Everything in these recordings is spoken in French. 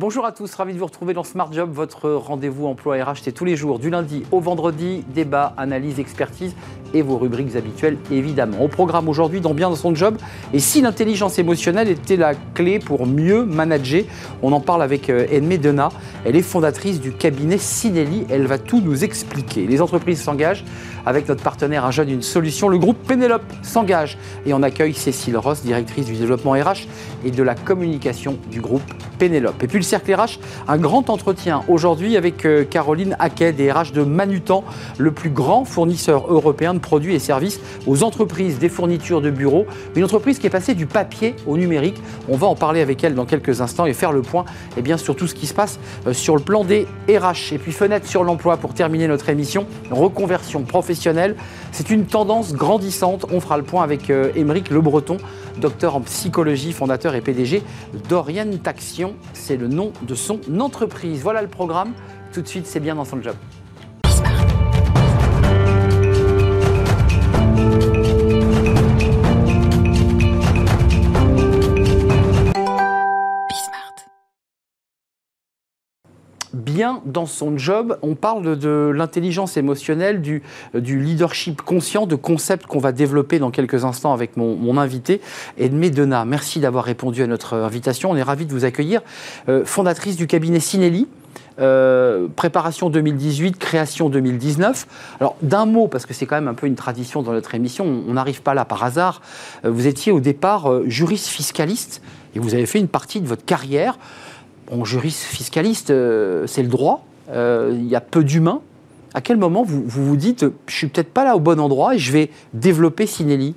Bonjour à tous, ravi de vous retrouver dans Smart Job, votre rendez-vous emploi RH. C'est tous les jours, du lundi au vendredi, débat, analyse, expertise et vos rubriques habituelles évidemment. Au programme aujourd'hui dans Bien dans son job et si l'intelligence émotionnelle était la clé pour mieux manager, on en parle avec euh, Edmé Dena. Elle est fondatrice du cabinet Sinelli, elle va tout nous expliquer. Les entreprises s'engagent avec notre partenaire Un jeune, une solution. Le groupe Pénélope s'engage et on accueille Cécile Ross, directrice du développement RH et de la communication du groupe Pénélope. Et puis le cercle RH, un grand entretien aujourd'hui avec euh, Caroline Haquet, des RH de Manutan, le plus grand fournisseur européen de produits et services aux entreprises des fournitures de bureaux. Une entreprise qui est passée du papier au numérique. On va en parler avec elle dans quelques instants et faire le point eh bien, sur tout ce qui se passe euh, sur le plan des RH. Et puis fenêtre sur l'emploi pour terminer notre émission, reconversion professionnelle. C'est une tendance grandissante. On fera le point avec euh, Émeric Le Breton, docteur en psychologie, fondateur et PDG d'Orientation. C'est le nom de son entreprise. Voilà le programme. Tout de suite, c'est bien dans son job. Dans son job. On parle de, l'intelligence émotionnelle, du, leadership conscient, de concepts qu'on va développer dans quelques instants avec mon, invité, Edmé Dena. Merci d'avoir répondu à notre invitation. On est ravis de vous accueillir. Euh, fondatrice du cabinet Sinelli. Euh, préparation 2018, création 2019. Alors d'un mot, parce que c'est quand même un peu une tradition dans notre émission, on n'arrive pas là par hasard. Euh, vous étiez au départ juriste fiscaliste et vous avez fait une partie de votre carrière bon, juriste fiscaliste, euh, c'est le droit. Euh, il y a peu d'humains. À quel moment vous, vous, dites, je suis peut-être pas là au bon endroit et je vais développer Sinelli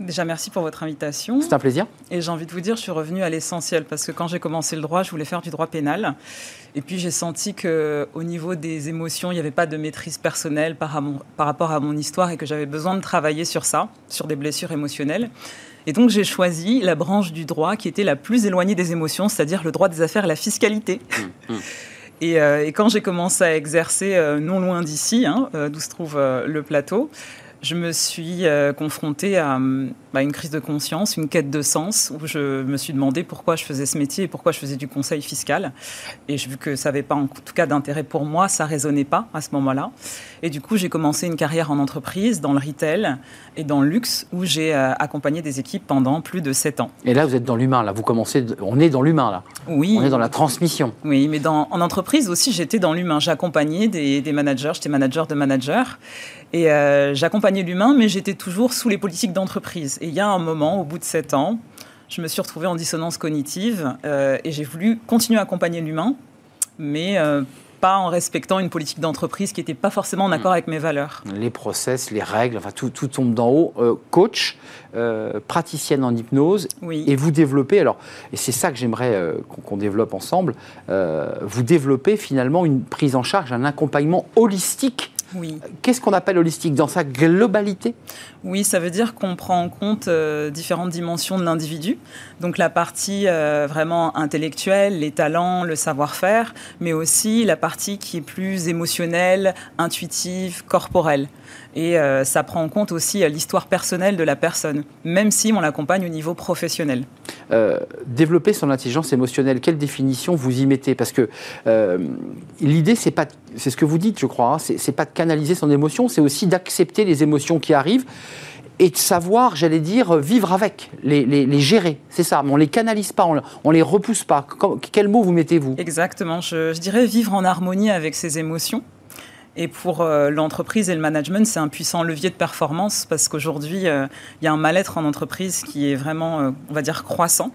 Déjà, merci pour votre invitation. C'est un plaisir. Et j'ai envie de vous dire, je suis revenue à l'essentiel parce que quand j'ai commencé le droit, je voulais faire du droit pénal. Et puis j'ai senti que au niveau des émotions, il n'y avait pas de maîtrise personnelle par, par rapport à mon histoire et que j'avais besoin de travailler sur ça, sur des blessures émotionnelles. Et donc j'ai choisi la branche du droit qui était la plus éloignée des émotions, c'est-à-dire le droit des affaires et la fiscalité. Mmh, mmh. Euh, et, quand j'ai commencé à exercer euh, non loin d'ici, hein, euh, d'où se trouve le plateau, je me suis confrontée à, bah, une crise de conscience, une quête de sens, où je me suis demandé pourquoi je faisais ce métier et pourquoi je faisais du conseil fiscal. Et vu que ça n'avait pas en tout cas d'intérêt pour moi, ça résonnait pas à ce moment-là. Et du coup, j'ai commencé une carrière en entreprise, dans le retail et dans le luxe, où j'ai euh, accompagné des équipes pendant plus de sept ans. Et là, vous êtes dans l'humain, là. Vous commencez, on est dans l'humain, là. Oui. On est dans la transmission. Oui, mais dans, en entreprise aussi, j'étais dans l'humain. J'accompagnais des, des managers, j'étais manager de managers. Et euh, j'accompagnais l'humain, mais j'étais toujours sous les politiques d'entreprise. Et il y a un moment, au bout de sept ans, je me suis retrouvée en dissonance cognitive euh, et j'ai voulu continuer à accompagner l'humain, mais euh, pas en respectant une politique d'entreprise qui n'était pas forcément en hmm. accord avec mes valeurs. Les process, les règles, enfin tout, tout tombe d'en haut. Euh, coach, praticienne en hypnose, oui. et vous développez, alors, et c'est ça que j'aimerais qu'on développe ensemble, vous développez finalement une prise en charge, un accompagnement holistique oui. Qu'est-ce qu'on appelle holistique dans sa globalité? Oui, ça veut dire qu'on prend en compte euh, différentes dimensions de l'individu. Donc la partie euh, vraiment intellectuelle, les talents, le savoir-faire, mais aussi la partie qui est plus émotionnelle, intuitive, corporelle. Et euh, ça prend en compte aussi l'histoire personnelle de la personne, même si on l'accompagne au niveau professionnel. Développer son intelligence émotionnelle, quelle définition vous y mettez Parce que l'idée, c'est pas, c'est ce que vous dites, je crois, hein, c'est pas de canaliser son émotion, c'est aussi d'accepter les émotions qui arrivent et de savoir, j'allais dire, vivre avec, les, gérer. C'est ça, mais on ne les canalise pas, on ne les repousse pas. Quel mot vous mettez-vous? Exactement, je, dirais vivre en harmonie avec ses émotions. Et pour euh, l'entreprise et le management, c'est un puissant levier de performance parce qu'aujourd'hui, euh, il y a un mal-être en entreprise qui est vraiment, euh, on va dire, croissant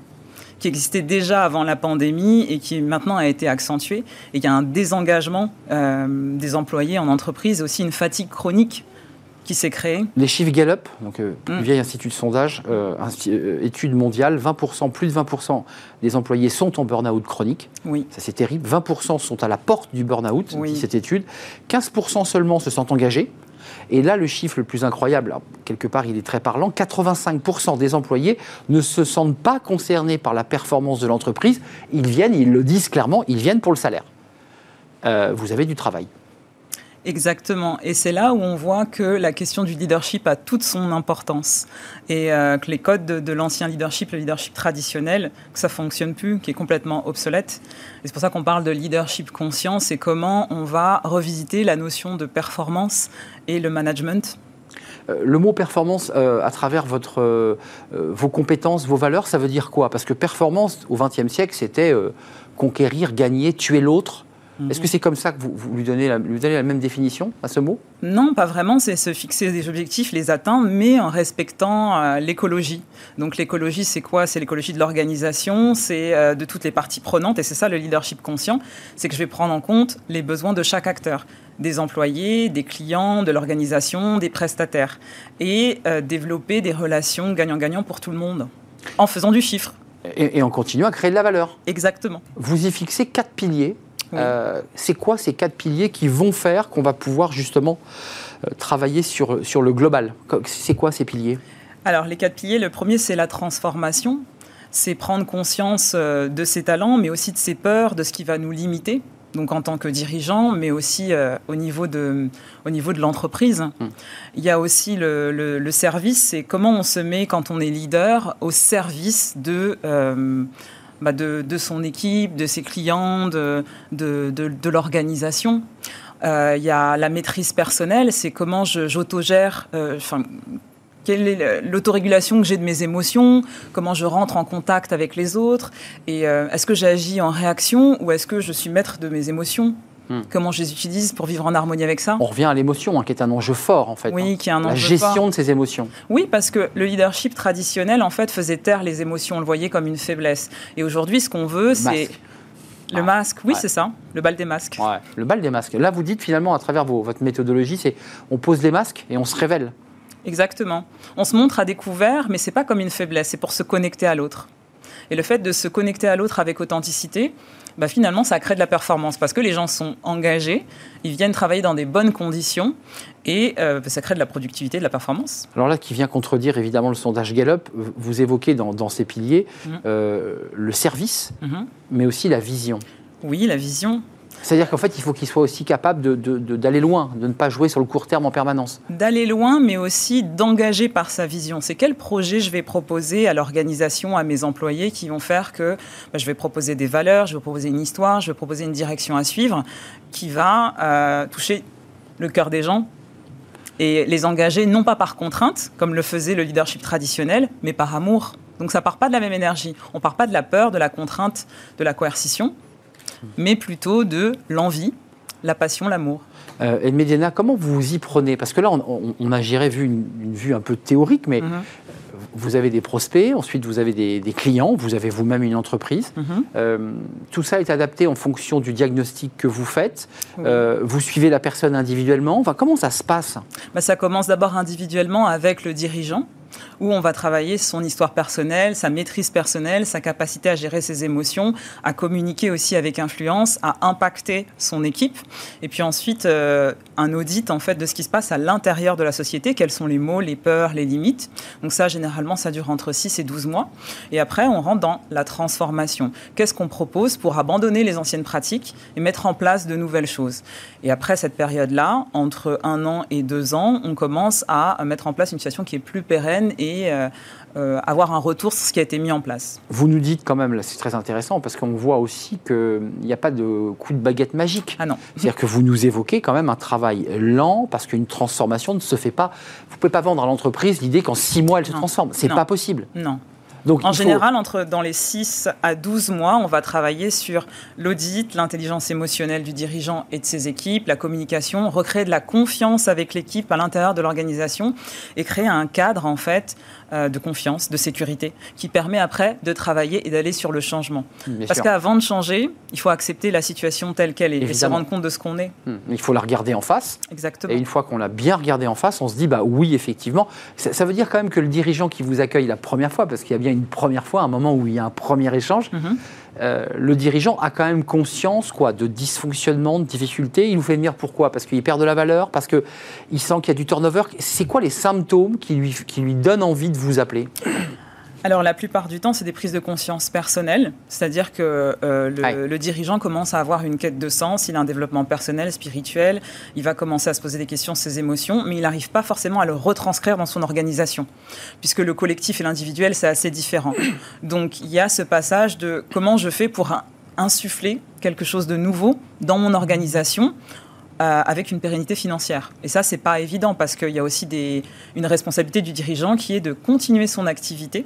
qui existait déjà avant la pandémie et qui maintenant a été accentué. Et il y a un désengagement des employés en entreprise, aussi une fatigue chronique qui s'est créée. Les chiffres Gallup, donc euh, mm. vieil institut de sondage, euh, étude mondiale, 20%, plus de 20% des employés sont en burn-out chronique. Oui. Ça c'est terrible. 20% sont à la porte du burn-out, dit cette étude. 15% seulement se sentent engagés. Et là, le chiffre le plus incroyable, quelque part, il est très parlant, 85% des employés ne se sentent pas concernés par la performance de l'entreprise. Ils viennent, ils le disent clairement, ils viennent pour le salaire. Euh, vous avez du travail. Exactement. Et c'est là où on voit que la question du leadership a toute son importance. Et euh, que les codes de, l'ancien leadership, le leadership traditionnel, que ça fonctionne plus, qui est complètement obsolète. Et c'est pour ça qu'on parle de leadership conscient, c'est comment on va revisiter la notion de performance et le management euh, le mot performance, euh, à travers votre, vos compétences, vos valeurs, ça veut dire quoi? Parce que performance, au XXe siècle, c'était conquérir, gagner, tuer l'autre. Mhm. Est-ce que c'est comme ça que vous, lui, donnez la, lui, donnez la, même définition à ce mot? Non, pas vraiment. C'est se fixer des objectifs, les atteindre, mais en respectant euh, l'écologie. Donc l'écologie, c'est quoi? C'est l'écologie de l'organisation, c'est euh, de toutes les parties prenantes, et c'est ça le leadership conscient. C'est que je vais prendre en compte les besoins de chaque acteur des employés, des clients, de l'organisation, des prestataires, et euh, développer des relations gagnant-gagnant pour tout le monde, en faisant du chiffre. Et, et en continuant à créer de la valeur. Exactement. Vous y fixez quatre piliers euh, c'est quoi ces quatre piliers qui vont faire qu'on va pouvoir justement euh, travailler sur, sur le global? C'est quoi ces piliers? Alors les quatre piliers, le premier c'est la transformation, c'est prendre conscience euh, de ses talents, mais aussi de ses peurs, de ce qui va nous limiter. Donc en tant que dirigeant, mais aussi au niveau de, au niveau de l'entreprise. Hum. Il y a aussi le, le, service, c'est comment on se met quand on est leader au service de bah, de, son équipe, de ses clients, de, de, l'organisation. Euh, il y a la maîtrise personnelle, c'est comment j'autogère, euh, quelle est l'autorégulation que j'ai de mes émotions, comment je rentre en contact avec les autres, et euh, est-ce que j'agis en réaction ou est-ce que je suis maître de mes émotions? Hmm. Comment je les utilise pour vivre en harmonie avec ça On revient à l'émotion, hein, qui est un enjeu fort en fait. Oui, hein. qui est un enjeu La gestion de ces émotions. Oui, parce que le leadership traditionnel en fait faisait taire les émotions, on le voyait comme une faiblesse. Et aujourd'hui, ce qu'on veut, c'est le masque, oui, c'est ça, le bal des masques. Le bal des masques. Là, vous dites finalement, à travers votre méthodologie, c'est on pose les masques et on se révèle. Exactement. On se montre à découvert, mais c'est pas comme une faiblesse, c'est pour se connecter à l'autre. Et le fait de se connecter à l'autre avec authenticité, bah, finalement, ça crée de la performance parce que les gens sont engagés, ils viennent travailler dans des bonnes conditions et euh, ça crée de la productivité, de la performance. Alors là, qui vient contredire évidemment le sondage Gallup, vous évoquez dans, ces piliers mhm. euh, le service, mhm. mais aussi la vision. Oui, la vision. C'est-à-dire qu'en fait, il faut qu'il soit aussi capable d'aller loin, de ne pas jouer sur le court terme en permanence. D'aller loin, mais aussi d'engager par sa vision. C'est quel projet je vais proposer à l'organisation, à mes employés, qui vont faire que bah, je vais proposer des valeurs, je vais proposer une histoire, je vais proposer une direction à suivre, qui va euh, toucher le cœur des gens et les engager non pas par contrainte, comme le faisait le leadership traditionnel, mais par amour. Donc ça part pas de la même énergie. On part pas de la peur, de la contrainte, de la coercition mais plutôt de l'envie, la passion, l'amour. Euh, et Mediana, comment vous vous y prenez? Parce que là, on, a, j'irais, vu une, vue un peu théorique, mais mhm. vous avez des prospects, ensuite vous avez des, clients, vous avez vous-même une entreprise. Mhm. Euh, tout ça est adapté en fonction du diagnostic que vous faites. Euh, vous suivez la personne individuellement. Enfin, comment ça se passe? Bah, Ça commence d'abord individuellement avec le dirigeant où on va travailler son histoire personnelle, sa maîtrise personnelle, sa capacité à gérer ses émotions, à communiquer aussi avec influence, à impacter son équipe. Et puis ensuite, euh, un audit en fait de ce qui se passe à l'intérieur de la société, quels sont les mots, les peurs, les limites? Donc ça, généralement, ça dure entre 6 et 12 mois. Et après, on rentre dans la transformation. Qu'est-ce qu'on propose pour abandonner les anciennes pratiques et mettre en place de nouvelles choses? Et après cette période-là, entre un an et deux ans, on commence à mettre en place une situation qui est plus pérenne et euh, euh, avoir un retour sur ce qui a été mis en place. Vous nous dites quand même, là c'est très intéressant, parce qu'on voit aussi qu'il n'y a pas de coup de baguette magique. Ah non. C'est-à-dire que vous nous évoquez quand même un travail lent, parce qu'une transformation ne se fait pas. Vous ne pouvez pas vendre à l'entreprise l'idée qu'en six mois elle se transforme. C'est pas possible. Non en général, entre, dans les 6 à 12 mois, on va travailler sur l'audit, l'intelligence émotionnelle du dirigeant et de ses équipes, la communication, recréer de la confiance avec l'équipe à l'intérieur de l'organisation et créer un cadre en fait de confiance, de sécurité, qui permet après de travailler et d'aller sur le changement. Parce qu'avant de changer, il faut accepter la situation telle qu'elle est et se rendre compte de ce qu'on est. Hmm. Il faut la regarder en face. Exactement. Et une fois qu'on l'a bien regardée en face, on se dit bah oui effectivement. Ça, veut dire quand même que le dirigeant qui vous accueille la première fois, parce qu'il y a bien une première fois, un moment où il y a un premier échange. Mhm. Euh, le dirigeant a quand même conscience quoi, de dysfonctionnement, de difficultés. Il vous fait venir pourquoi? Parce qu'il perd de la valeur Parce qu'il sent qu'il y a du turnover. C'est quoi les symptômes qui lui, qui lui donnent envie de vous appeler? Alors la plupart du temps, c'est des prises de conscience personnelles, c'est-à-dire que euh, le, dirigeant commence à avoir une quête de sens, il a un développement personnel, spirituel, il va commencer à se poser des questions sur ses émotions, mais il n'arrive pas forcément à le retranscrire dans son organisation, puisque le collectif et l'individuel, c'est assez différent. Donc il y a ce passage de comment je fais pour insuffler quelque chose de nouveau dans mon organisation euh, avec une pérennité financière. Et ça, c'est pas évident parce qu'il y a aussi des, une responsabilité du dirigeant qui est de continuer son activité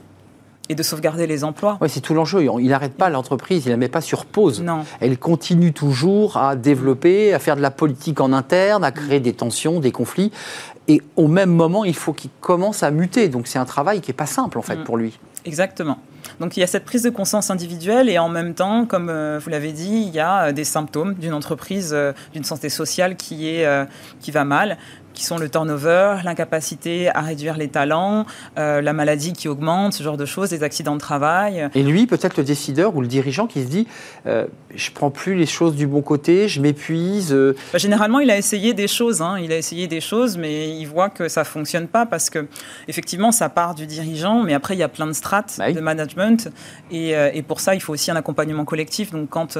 et de sauvegarder les emplois. Oui, c'est tout l'enjeu. Il n'arrête pas l'entreprise, il ne la met pas sur pause. Non. Elle continue toujours à développer, à faire de la politique en interne, à créer des tensions, des conflits. Et au même moment, il faut qu'il commence à muter. Donc c'est un travail qui n'est pas simple, en fait, mm. pour lui. Exactement. Donc il y a cette prise de conscience individuelle et en même temps, comme euh, vous l'avez dit, il y a euh, des symptômes d'une entreprise, euh, d'une santé sociale qui, est, qui va mal qui sont le turnover, l'incapacité à réduire les talents, euh, la maladie qui augmente, ce genre de choses, les accidents de travail. Et lui, peut-être le décideur ou le dirigeant qui se dit euh, je prends plus les choses du bon côté, je m'épuise. Euh. Bah, généralement, il a essayé des choses, hein. il a essayé des choses, mais il voit que ça fonctionne pas parce que effectivement, ça part du dirigeant, mais après il y a plein de strates bah de management et, et, pour ça, il faut aussi un accompagnement collectif. Donc quand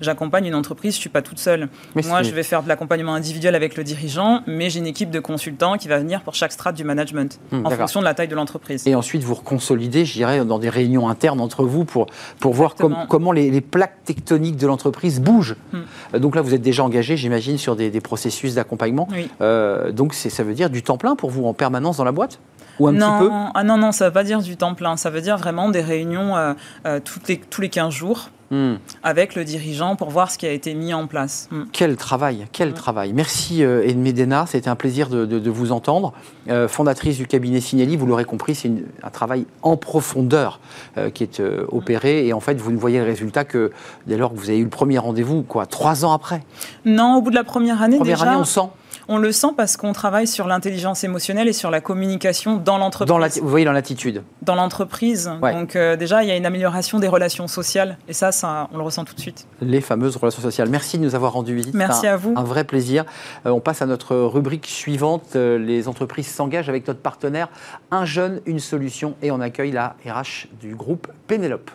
j'accompagne une entreprise, je suis pas toute seule. Moi, je vais faire de l'accompagnement individuel avec le dirigeant, mais j'ai une équipe de consultants qui va venir pour chaque strate du management, hmm, en fonction de la taille de l'entreprise. Et ensuite, vous reconsolidez, je dirais, dans des réunions internes entre vous pour, pour voir comment les, plaques tectoniques de l'entreprise bougent. Hmm. Donc là, vous êtes déjà engagé, j'imagine, sur des, processus d'accompagnement. Euh, donc ça veut dire du temps plein pour vous en permanence dans la boîte? Ou un non, petit peu ah non, non, ça ne veut pas dire du temps plein. Ça veut dire vraiment des réunions euh, toutes les, tous les 15 jours Hmm. avec le dirigeant pour voir ce qui a été mis en place. Hmm. Quel travail, quel travail. Merci euh, Edmé Dena, c'était un plaisir de, vous entendre. Euh, fondatrice du cabinet Sinelli, vous l'aurez compris, c'est un travail en profondeur euh, qui est opéré et en fait vous ne voyez le résultat que dès lors que vous avez eu le premier rendez-vous, quoi, trois ans après Non, au bout de la première année première déjà. année, on sent on le sent parce qu'on travaille sur l'intelligence émotionnelle et sur la communication dans l'entreprise. vous voyez dans l'attitude. Dans l'entreprise. Donc euh, déjà, il y a une amélioration des relations sociales et ça, ça, on le ressent tout de suite. Les fameuses relations sociales. Merci de nous avoir rendu visite. Merci à vous. Un vrai plaisir. Euh, on passe à notre rubrique suivante. Euh, les entreprises s'engagent avec notre partenaire Un jeune, une solution et on accueille la RH du groupe Pénélope.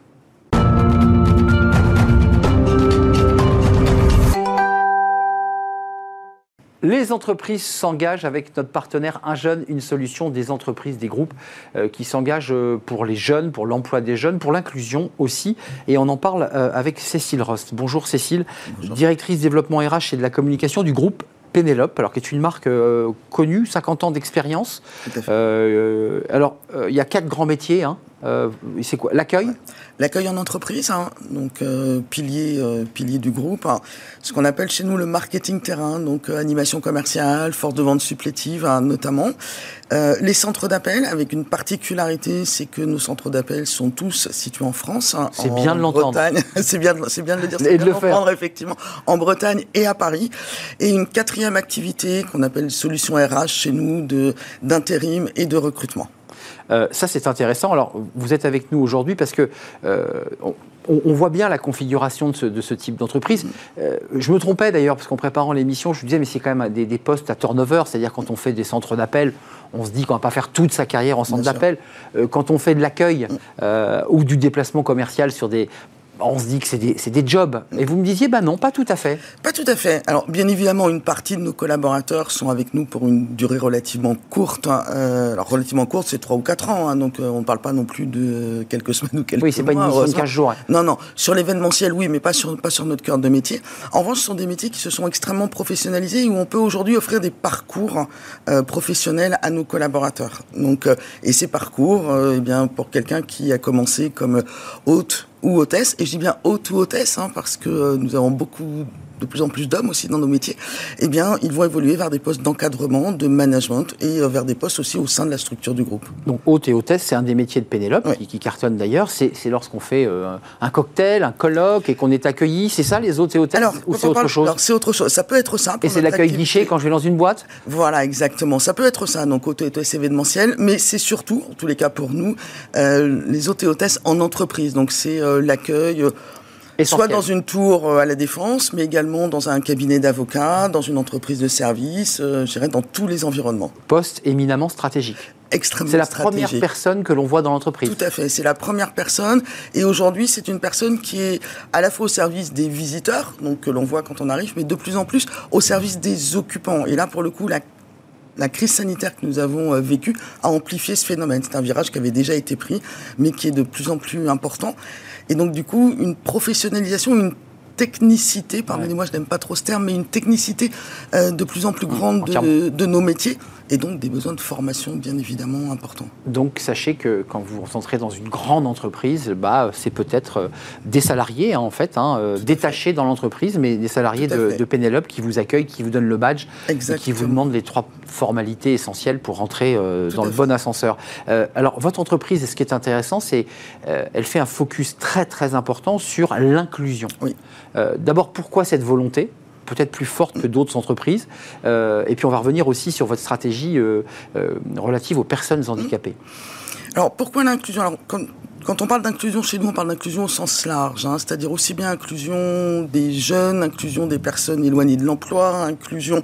Les entreprises s'engagent avec notre partenaire Un jeune, une solution des entreprises, des groupes euh, qui s'engagent euh, pour les jeunes, pour l'emploi des jeunes, pour l'inclusion aussi. Et on en parle euh, avec Cécile Rost. Bonjour Cécile, directrice développement RH et de la communication du groupe Pénélope, alors qui est une marque connue, 50 ans d'expérience. alors, il y a quatre grands métiers. Hein. C'est quoi L'accueil? L'accueil en entreprise, hein, donc euh, pilier, euh, pilier du groupe, hein. ce qu'on appelle chez nous le marketing terrain, donc euh, animation commerciale, force de vente supplétive hein, notamment. les centres d'appel, avec une particularité, c'est que nos centres d'appel sont tous situés en France. c'est bien de l'entendre. c'est bien, c'est bien de le dire, c'est bien de l'entendre effectivement, en Bretagne et à Paris. Et une quatrième activité qu'on appelle solution RH chez nous de d'intérim et de recrutement. Euh, ça, c'est intéressant. Alors, vous êtes avec nous aujourd'hui parce que euh, on, voit bien la configuration de ce, type d'entreprise. Euh, je me trompais d'ailleurs, parce qu'en préparant l'émission, je me disais, mais c'est quand même des, postes à turnover, c'est-à-dire quand on fait des centres d'appel, on se dit qu'on ne va pas faire toute sa carrière en centre d'appel. quand on fait de l'accueil ou du déplacement commercial sur des on se dit que c'est des, jobs. Et vous me disiez, bah non, pas tout à fait. Pas tout à fait. Alors, bien évidemment, une partie de nos collaborateurs sont avec nous pour une durée relativement courte. Hein. Euh, alors, relativement courte, c'est 3 ou 4 ans. Hein. donc, euh, on ne parle pas non plus de quelques semaines ou quelques mois. Oui, c'est pas une mission de 15 jours. Non, non. Sur l'événementiel, oui, mais pas sur, pas sur notre cœur de métier. En revanche, ce sont des métiers qui se sont extrêmement professionnalisés et où on peut aujourd'hui offrir des parcours euh, professionnels à nos collaborateurs. Donc, et ces parcours, eh bien, pour quelqu'un qui a commencé comme hôte ou hôtesse, et je dis bien hôte ou hôtesse, hein, parce que euh, nous avons beaucoup de plus en plus d'hommes aussi dans nos métiers, eh bien, ils vont évoluer vers des postes d'encadrement, de management et euh, vers des postes aussi au sein de la structure du groupe. Donc, hôte et hôtesse, c'est un des métiers de Pénélope qui, cartonne d'ailleurs. C'est lorsqu'on fait euh, un cocktail, un colloque et qu'on est accueilli. C'est ça, les hôtes et hôtesses Alors, ou c'est autre chose Alors, c'est autre chose. Ça peut être ça. Et c'est l'accueil guichet quand je vais dans une boîte Voilà, exactement. Ça peut être ça, donc hôte et hôtesse événementiel, mais c'est surtout, en tous les cas pour nous, euh, les hôtes et hôtesses en entreprise. Donc, c'est l'accueil soit dans une tour euh, à la défense, mais également dans un cabinet d'avocats, dans une entreprise de service, euh, je dirais dans tous les environnements. Poste éminemment stratégique. Extrêmement C'est la première personne que l'on voit dans l'entreprise. Tout à fait, c'est la première personne. Et aujourd'hui, c'est une personne qui est à la fois au service des visiteurs, donc que l'on voit quand on arrive, mais de plus en plus au service des occupants. Et là, pour le coup, la la crise sanitaire que nous avons euh, vécue a amplifié ce phénomène. C'est un virage qui avait déjà été pris, mais qui est de plus en plus important. Et donc, du coup, une professionnalisation, une technicité, pardonnez-moi, je n'aime pas trop ce terme, mais une technicité euh, de plus en plus grande de, nos métiers et donc des besoins de formation bien évidemment importants. Donc sachez que quand vous entrez dans une grande entreprise, bah, c'est peut-être euh, des salariés hein, en fait, hein, euh, détachés dans l'entreprise, mais des salariés de, de, Pénélope qui vous accueillent, qui vous donnent le badge, et qui vous demandent les trois formalités essentielles pour rentrer dans le bon ascenseur. alors votre entreprise, ce qui est intéressant, c'est elle fait un focus très très important sur l'inclusion. Oui. Euh, d'abord, pourquoi cette volonté? Peut-être plus forte que d'autres entreprises. Euh, et puis on va revenir aussi sur votre stratégie euh, relative aux personnes handicapées. Alors pourquoi l'inclusion? Quand, on parle d'inclusion chez nous, on parle d'inclusion au sens large, hein, c'est-à-dire aussi bien inclusion des jeunes, inclusion des personnes éloignées de l'emploi, inclusion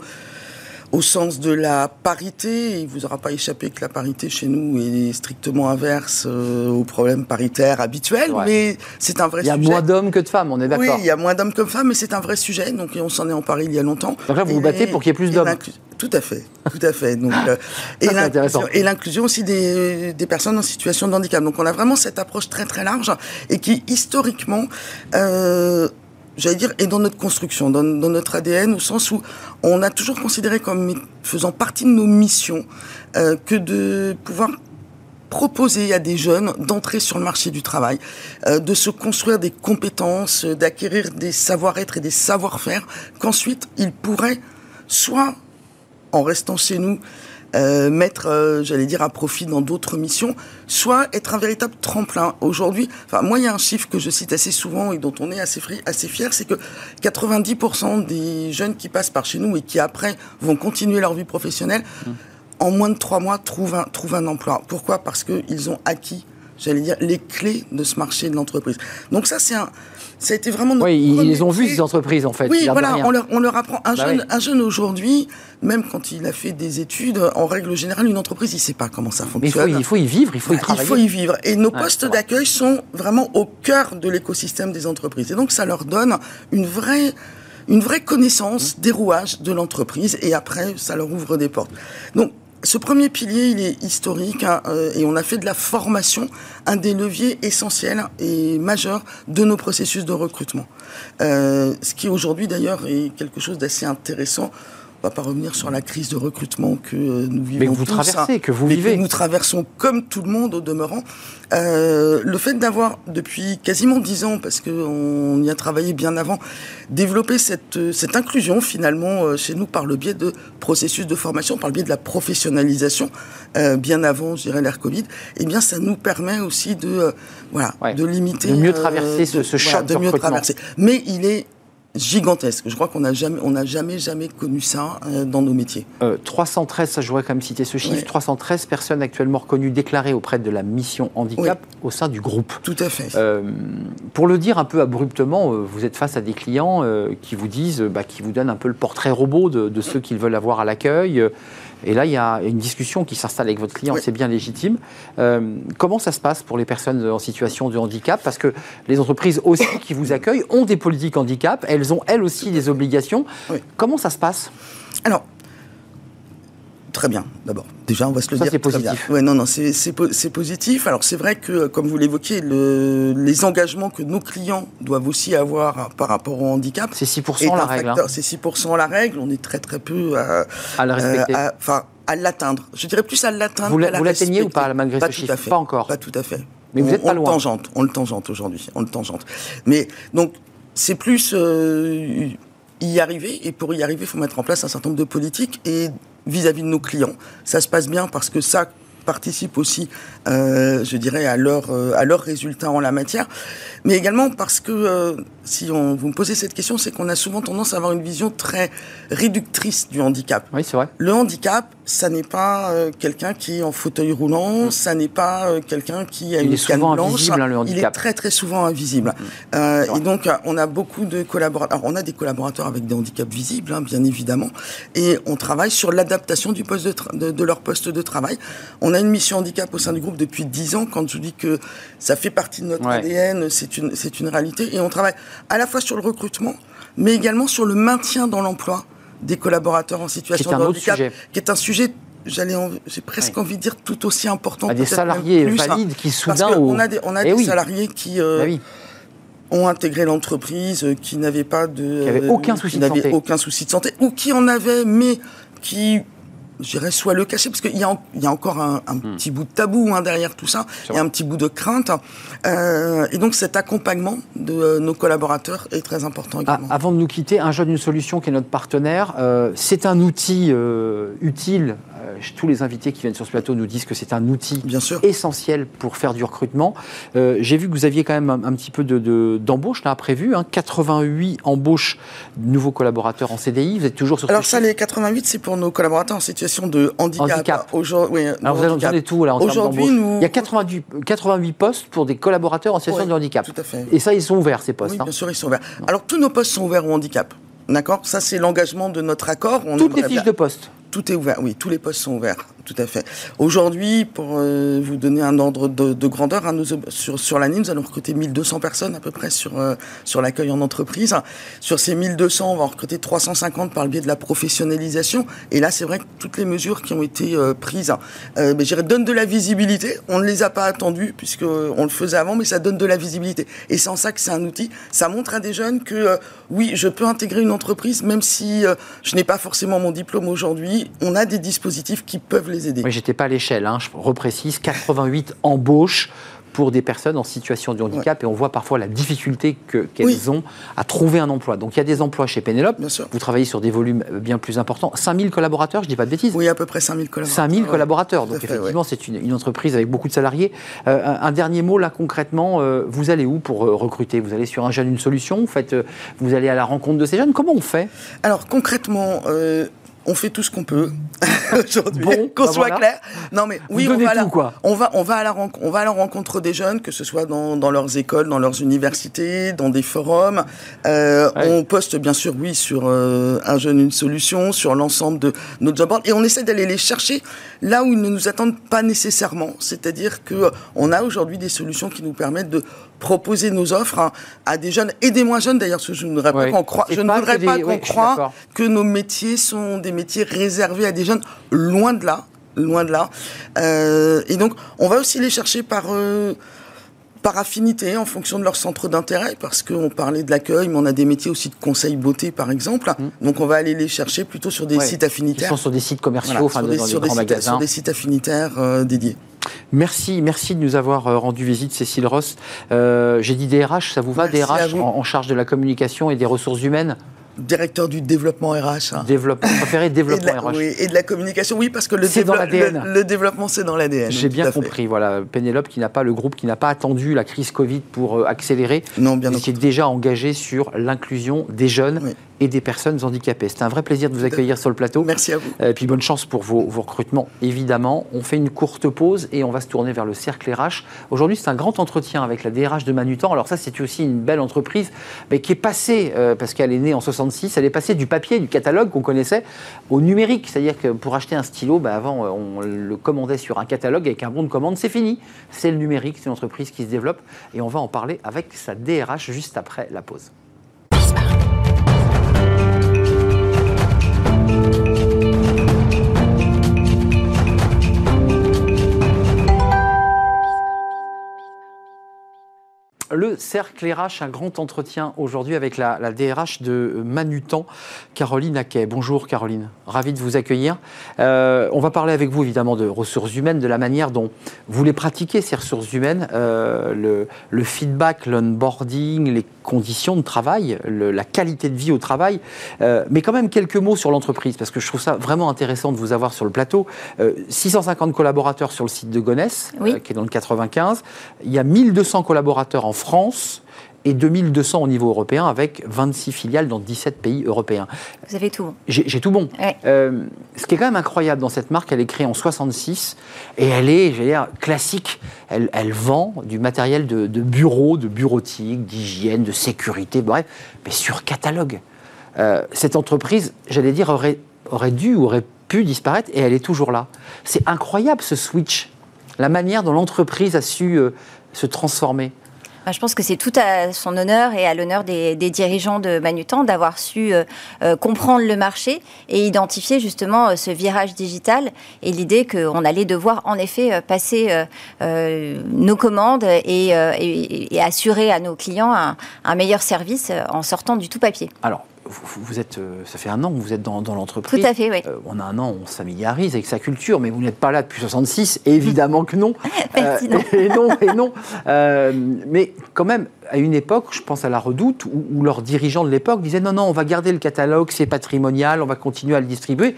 au sens de la parité. Il vous aura pas échappé que la parité chez nous est strictement inverse euh, au problème paritaire habituel, mais c'est un vrai sujet. Il y a moins d'hommes que de femmes, on est d'accord. Oui, il y a moins d'hommes que de femmes, mais c'est un vrai sujet. Donc on s'en est emparé il y a longtemps. Donc là, vous vous battez pour qu'il y ait plus d'hommes. Tout à fait, tout à fait. Donc, euh, et l'inclusion aussi des, des, personnes en situation de handicap. Donc on a vraiment cette approche très très large et qui historiquement euh, j'allais dire, est dans notre construction, dans, notre ADN, au sens où on a toujours considéré comme faisant partie de nos missions euh, que de pouvoir proposer à des jeunes d'entrer sur le marché du travail, euh, de se construire des compétences, d'acquérir des savoir-être et des savoir-faire, qu'ensuite ils pourraient soit en restant chez nous euh, mettre, euh, j'allais dire, à profit dans d'autres missions, soit être un véritable tremplin. Aujourd'hui, enfin, moi, il y a un chiffre que je cite assez souvent et dont on est assez, assez fier, c'est que 90% des jeunes qui passent par chez nous et qui après vont continuer leur vie professionnelle, mmh. en moins de trois mois, trouvent un, trouvent un emploi. Pourquoi? Parce qu'ils ont acquis, j'allais dire, les clés de ce marché de l'entreprise. Donc ça, c'est un ça a été vraiment Oui, ils ont vu ces entreprises en fait. Oui, voilà, on leur, on leur, apprend. Un bah jeune, un jeune aujourd'hui, même quand il a fait des études, en règle générale, une entreprise, il ne sait pas comment ça fonctionne. il, faut, y vivre, il faut y travailler. Il faut y vivre. Et nos postes d'accueil sont vraiment au cœur de l'écosystème des entreprises. Et donc, ça leur donne une vraie une vraie connaissance des rouages de l'entreprise et après, ça leur ouvre des portes. Donc, ce premier pilier, il est historique hein, euh, et on a fait de la formation un des leviers essentiels et majeurs de nos processus de recrutement. Euh, ce qui aujourd'hui d'ailleurs est quelque chose d'assez intéressant va pas revenir sur la crise de recrutement que euh, nous vivons. Mais que vous traversez, que vous vivez. Que nous traversons comme tout le monde au demeurant. Euh, le fait d'avoir, depuis quasiment dix ans, parce qu'on y a travaillé bien avant, développé cette, euh, cette inclusion finalement chez nous par le biais de processus de formation, par le biais de la professionnalisation, bien avant, je dirais, l'ère Covid, eh bien, ça nous permet aussi de, voilà, de limiter. De mieux traverser ce, ce choc de, de mieux traverser. Mais il est gigantesque. Je crois qu'on n'a jamais, on jamais, jamais connu ça euh, dans nos métiers. 313, euh, ça je voudrais quand même citer ce chiffre, 313 personnes actuellement reconnues, déclarées auprès de la mission handicap au sein du groupe. Tout à fait. Euh, pour le dire un peu abruptement, vous êtes face à des clients qui vous disent, bah, qui vous donnent un peu le portrait robot de, de ceux qu'ils veulent avoir à l'accueil. Et là, il y a une discussion qui s'installe avec votre client, c'est bien légitime. Euh, comment ça se passe pour les personnes en situation de handicap? Parce que les entreprises aussi qui vous accueillent ont des politiques handicap, elles ont elles aussi des obligations. Comment ça se passe? Alors, très bien, d'abord. Déjà, on va se le dire. c'est positif. Ouais, non, non, c'est positif. Alors, c'est vrai que, comme vous l'évoquiez, le, les engagements que nos clients doivent aussi avoir par rapport au handicap. C'est 6% la règle. Hein. C'est 6% la règle. On est très, très peu à, à le respecter. Enfin, à, l'atteindre. Je dirais plus à l'atteindre. Vous l'atteignez ou pas, malgré ce chiffre Pas encore. Pas tout à fait. Mais vous êtes pas on loin. Le tangente, on le tangente aujourd'hui. On le tangente. Mais, donc, c'est plus. Euh, y arriver. Et pour y arriver, il faut mettre en place un certain nombre de politiques. Et vis-à-vis de nos clients, ça se passe bien parce que ça, participe aussi, euh, je dirais, à leurs à leurs résultats en la matière, mais également parce que si on, vous me posez cette question, c'est qu'on a souvent tendance à avoir une vision très réductrice du handicap. Oui, c'est vrai. Le handicap, ça n'est pas quelqu'un qui est en fauteuil roulant, mm. ça n'est pas quelqu'un qui a il une est souvent invisible, hein, le handicap. Il est très très souvent invisible. Mm. et donc, on a beaucoup de collaborateurs. on a des collaborateurs avec des handicaps visibles, hein, bien évidemment, et on travaille sur l'adaptation du poste de, de, leur poste de travail. On a une mission handicap au sein du groupe depuis 10 ans. Quand je dis que ça fait partie de notre ADN, c'est une, c'est une réalité. Et on travaille à la fois sur le recrutement, mais également sur le maintien dans l'emploi des collaborateurs en situation de handicap, qui est un sujet j'allais j'ai presque envie de dire tout aussi important. À des salariés valides qui soudain. on a des, on a eh des salariés qui. Euh, bah ont intégré l'entreprise, euh, qui n'avaient pas de, qui n'avaient aucun souci de santé, aucun souci de santé, ou qui en avaient, mais qui je dirais, soit le cacher, parce qu'il y, y, a encore un, un hmm. petit bout de tabou hein, derrière tout ça, il y a un petit bout de crainte. Euh, et donc cet accompagnement de euh, nos collaborateurs est très important ah, également. avant de nous quitter, Un jeune, une solution qui est notre partenaire, euh, c'est un outil euh, utile. Euh, tous les invités qui viennent sur ce plateau nous disent que c'est un outil Bien sûr. essentiel pour faire du recrutement. J'ai vu que vous aviez quand même un, un petit peu d'embauche de, là prévu, hein, 88 embauches de nouveaux collaborateurs en CDI. Vous êtes toujours sur Alors ça, les 88, c'est pour nos collaborateurs en situation de handicap. Aujourd'hui, Alors vous avez tout là en Aujourd'hui, nous... il y a 88, 88 postes pour des collaborateurs en situation de handicap. Tout à fait. Et ça, ils sont ouverts ces postes. Oui, hein. bien sûr, ils sont ouverts. Alors tous nos postes sont ouverts au handicap. D'accord? Ça, c'est l'engagement de notre accord. On Toutes les fiches de poste tout est ouvert, oui, tous les postes sont ouverts, tout à fait. Aujourd'hui, pour euh, vous donner un ordre de, grandeur, hein, nous, sur, sur l'année, nous allons recruter 1200 personnes à peu près sur, euh, sur l'accueil en entreprise. Sur ces 1200, on va en recruter 350 par le biais de la professionnalisation. Et là, c'est vrai que toutes les mesures qui ont été euh, prises, euh, ben, donnent de la visibilité. On ne les a pas attendues, puisqu'on le faisait avant, mais ça donne de la visibilité. Et c'est en ça que c'est un outil. Ça montre à des jeunes que, oui, je peux intégrer une entreprise, même si je n'ai pas forcément mon diplôme aujourd'hui on a des dispositifs qui peuvent les aider. Oui, j'étais pas à l'échelle, hein, je reprécise, 88 embauches pour des personnes en situation de handicap et on voit parfois la difficulté qu'elles ont à trouver un emploi. Donc il y a des emplois chez Pénélope, vous travaillez sur des volumes bien plus importants. 5000 collaborateurs, je dis pas de bêtises. Oui, à peu près 5000 collaborateurs. 5000 collaborateurs, donc effectivement c'est une, entreprise avec beaucoup de salariés. Euh, un, dernier mot là concrètement, euh, vous allez où pour euh, recruter? Vous allez sur un jeune, une solution? Vous, faites, vous allez à la rencontre de ces jeunes? Comment on fait? Alors concrètement, on fait tout ce qu'on peut aujourd'hui, bon, qu'on bah soit clair. Non mais oui, on va, la, on va, on va à la on va à la rencontre des jeunes, que ce soit dans, dans leurs écoles, dans leurs universités, dans des forums. Euh, On poste bien sûr, oui, sur euh, un jeune une solution, sur l'ensemble de nos job boards, et on essaie d'aller les chercher là où ils ne nous attendent pas nécessairement. C'est-à-dire que on a aujourd'hui des solutions qui nous permettent de proposer nos offres hein, à des jeunes et des moins jeunes d'ailleurs, parce que je ne voudrais pas qu'on croit, je ne voudrais pas qu'on croit que nos métiers sont des métiers réservés à des jeunes, loin de là, loin de là. Euh, et donc, on va aussi les chercher par euh, par affinité, en fonction de leur centre d'intérêt, parce qu'on parlait de l'accueil, mais on a des métiers aussi de conseil beauté, par exemple. Mmh. Donc, on va aller les chercher plutôt sur des sites affinitaires. Sont sur des sites commerciaux, enfin, sur des, dans magasins. Sur des sites affinitaires euh, dédiés. Merci, merci de nous avoir euh, rendu visite, Cécile Ross. Euh, j'ai dit DRH, ça vous va, DRH, en, charge de la communication et des ressources humaines? Directeur du développement RH. Hein. Développement, préféré développement RH. Oui, et de la communication, oui, parce que le, le, le, développement, c'est dans l'ADN. J'ai bien compris. Voilà, Pénélope, qui n'a pas le groupe, qui n'a pas attendu la crise Covid pour euh, accélérer. Non, bien Qui est déjà engagé sur l'inclusion des jeunes. Oui et des personnes handicapées. C'est un vrai plaisir de vous accueillir sur le plateau. Merci à vous. Et euh, puis bonne chance pour vos, recrutements, évidemment. On fait une courte pause et on va se tourner vers le cercle RH. Aujourd'hui, c'est un grand entretien avec la DRH de Manutan. Alors ça, c'est aussi une belle entreprise, mais qui est passée, euh, parce qu'elle est née en 66, elle est passée du papier, du catalogue qu'on connaissait, au numérique. C'est-à-dire que pour acheter un stylo, bah, avant, euh, on le commandait sur un catalogue avec un bon de commande. C'est fini. C'est le numérique, c'est une entreprise qui se développe. Et on va en parler avec sa DRH juste après la pause. Le cercle RH, un grand entretien aujourd'hui avec la, DRH de Manutan, Caroline Aquet. Bonjour Caroline, ravi de vous accueillir. Euh, on va parler avec vous évidemment de ressources humaines, de la manière dont vous les pratiquez, ces ressources humaines, euh, le, le, feedback, l'onboarding, les conditions de travail, la qualité de vie au travail. Euh, mais quand même quelques mots sur l'entreprise, parce que je trouve ça vraiment intéressant de vous avoir sur le plateau. 650 collaborateurs sur le site de Gonesse, qui est dans le 95. Il y a 1200 collaborateurs en France et 2200 au niveau européen avec 26 filiales dans 17 pays européens. Vous avez tout bon. J'ai tout bon. Euh, ce qui est quand même incroyable dans cette marque, elle est créée en 66 et elle est, je dire, classique. Elle, elle, vend du matériel de, bureau, de bureautique, d'hygiène, de sécurité, bref, mais sur catalogue. Euh, cette entreprise, j'allais dire, aurait, aurait dû ou aurait pu disparaître et elle est toujours là. C'est incroyable ce switch, la manière dont l'entreprise a su euh, se transformer. Bah, je pense que c'est tout à son honneur et à l'honneur des, dirigeants de Manutan d'avoir su euh, euh, comprendre le marché et identifier justement euh, ce virage digital et l'idée qu'on allait devoir en effet passer nos commandes et, assurer à nos clients un, un meilleur service en sortant du tout papier. Alors, vous, êtes, euh, ça fait un an que vous êtes dans, l'entreprise. Tout à fait, oui. Euh, on a un an, on se familiarise avec sa culture, mais vous n'êtes pas là depuis 66, évidemment que non. euh, et non, et non. Mais quand même, à une époque, je pense à la Redoute, où, leurs dirigeants de l'époque disaient non, non, on va garder le catalogue, c'est patrimonial, on va continuer à le distribuer.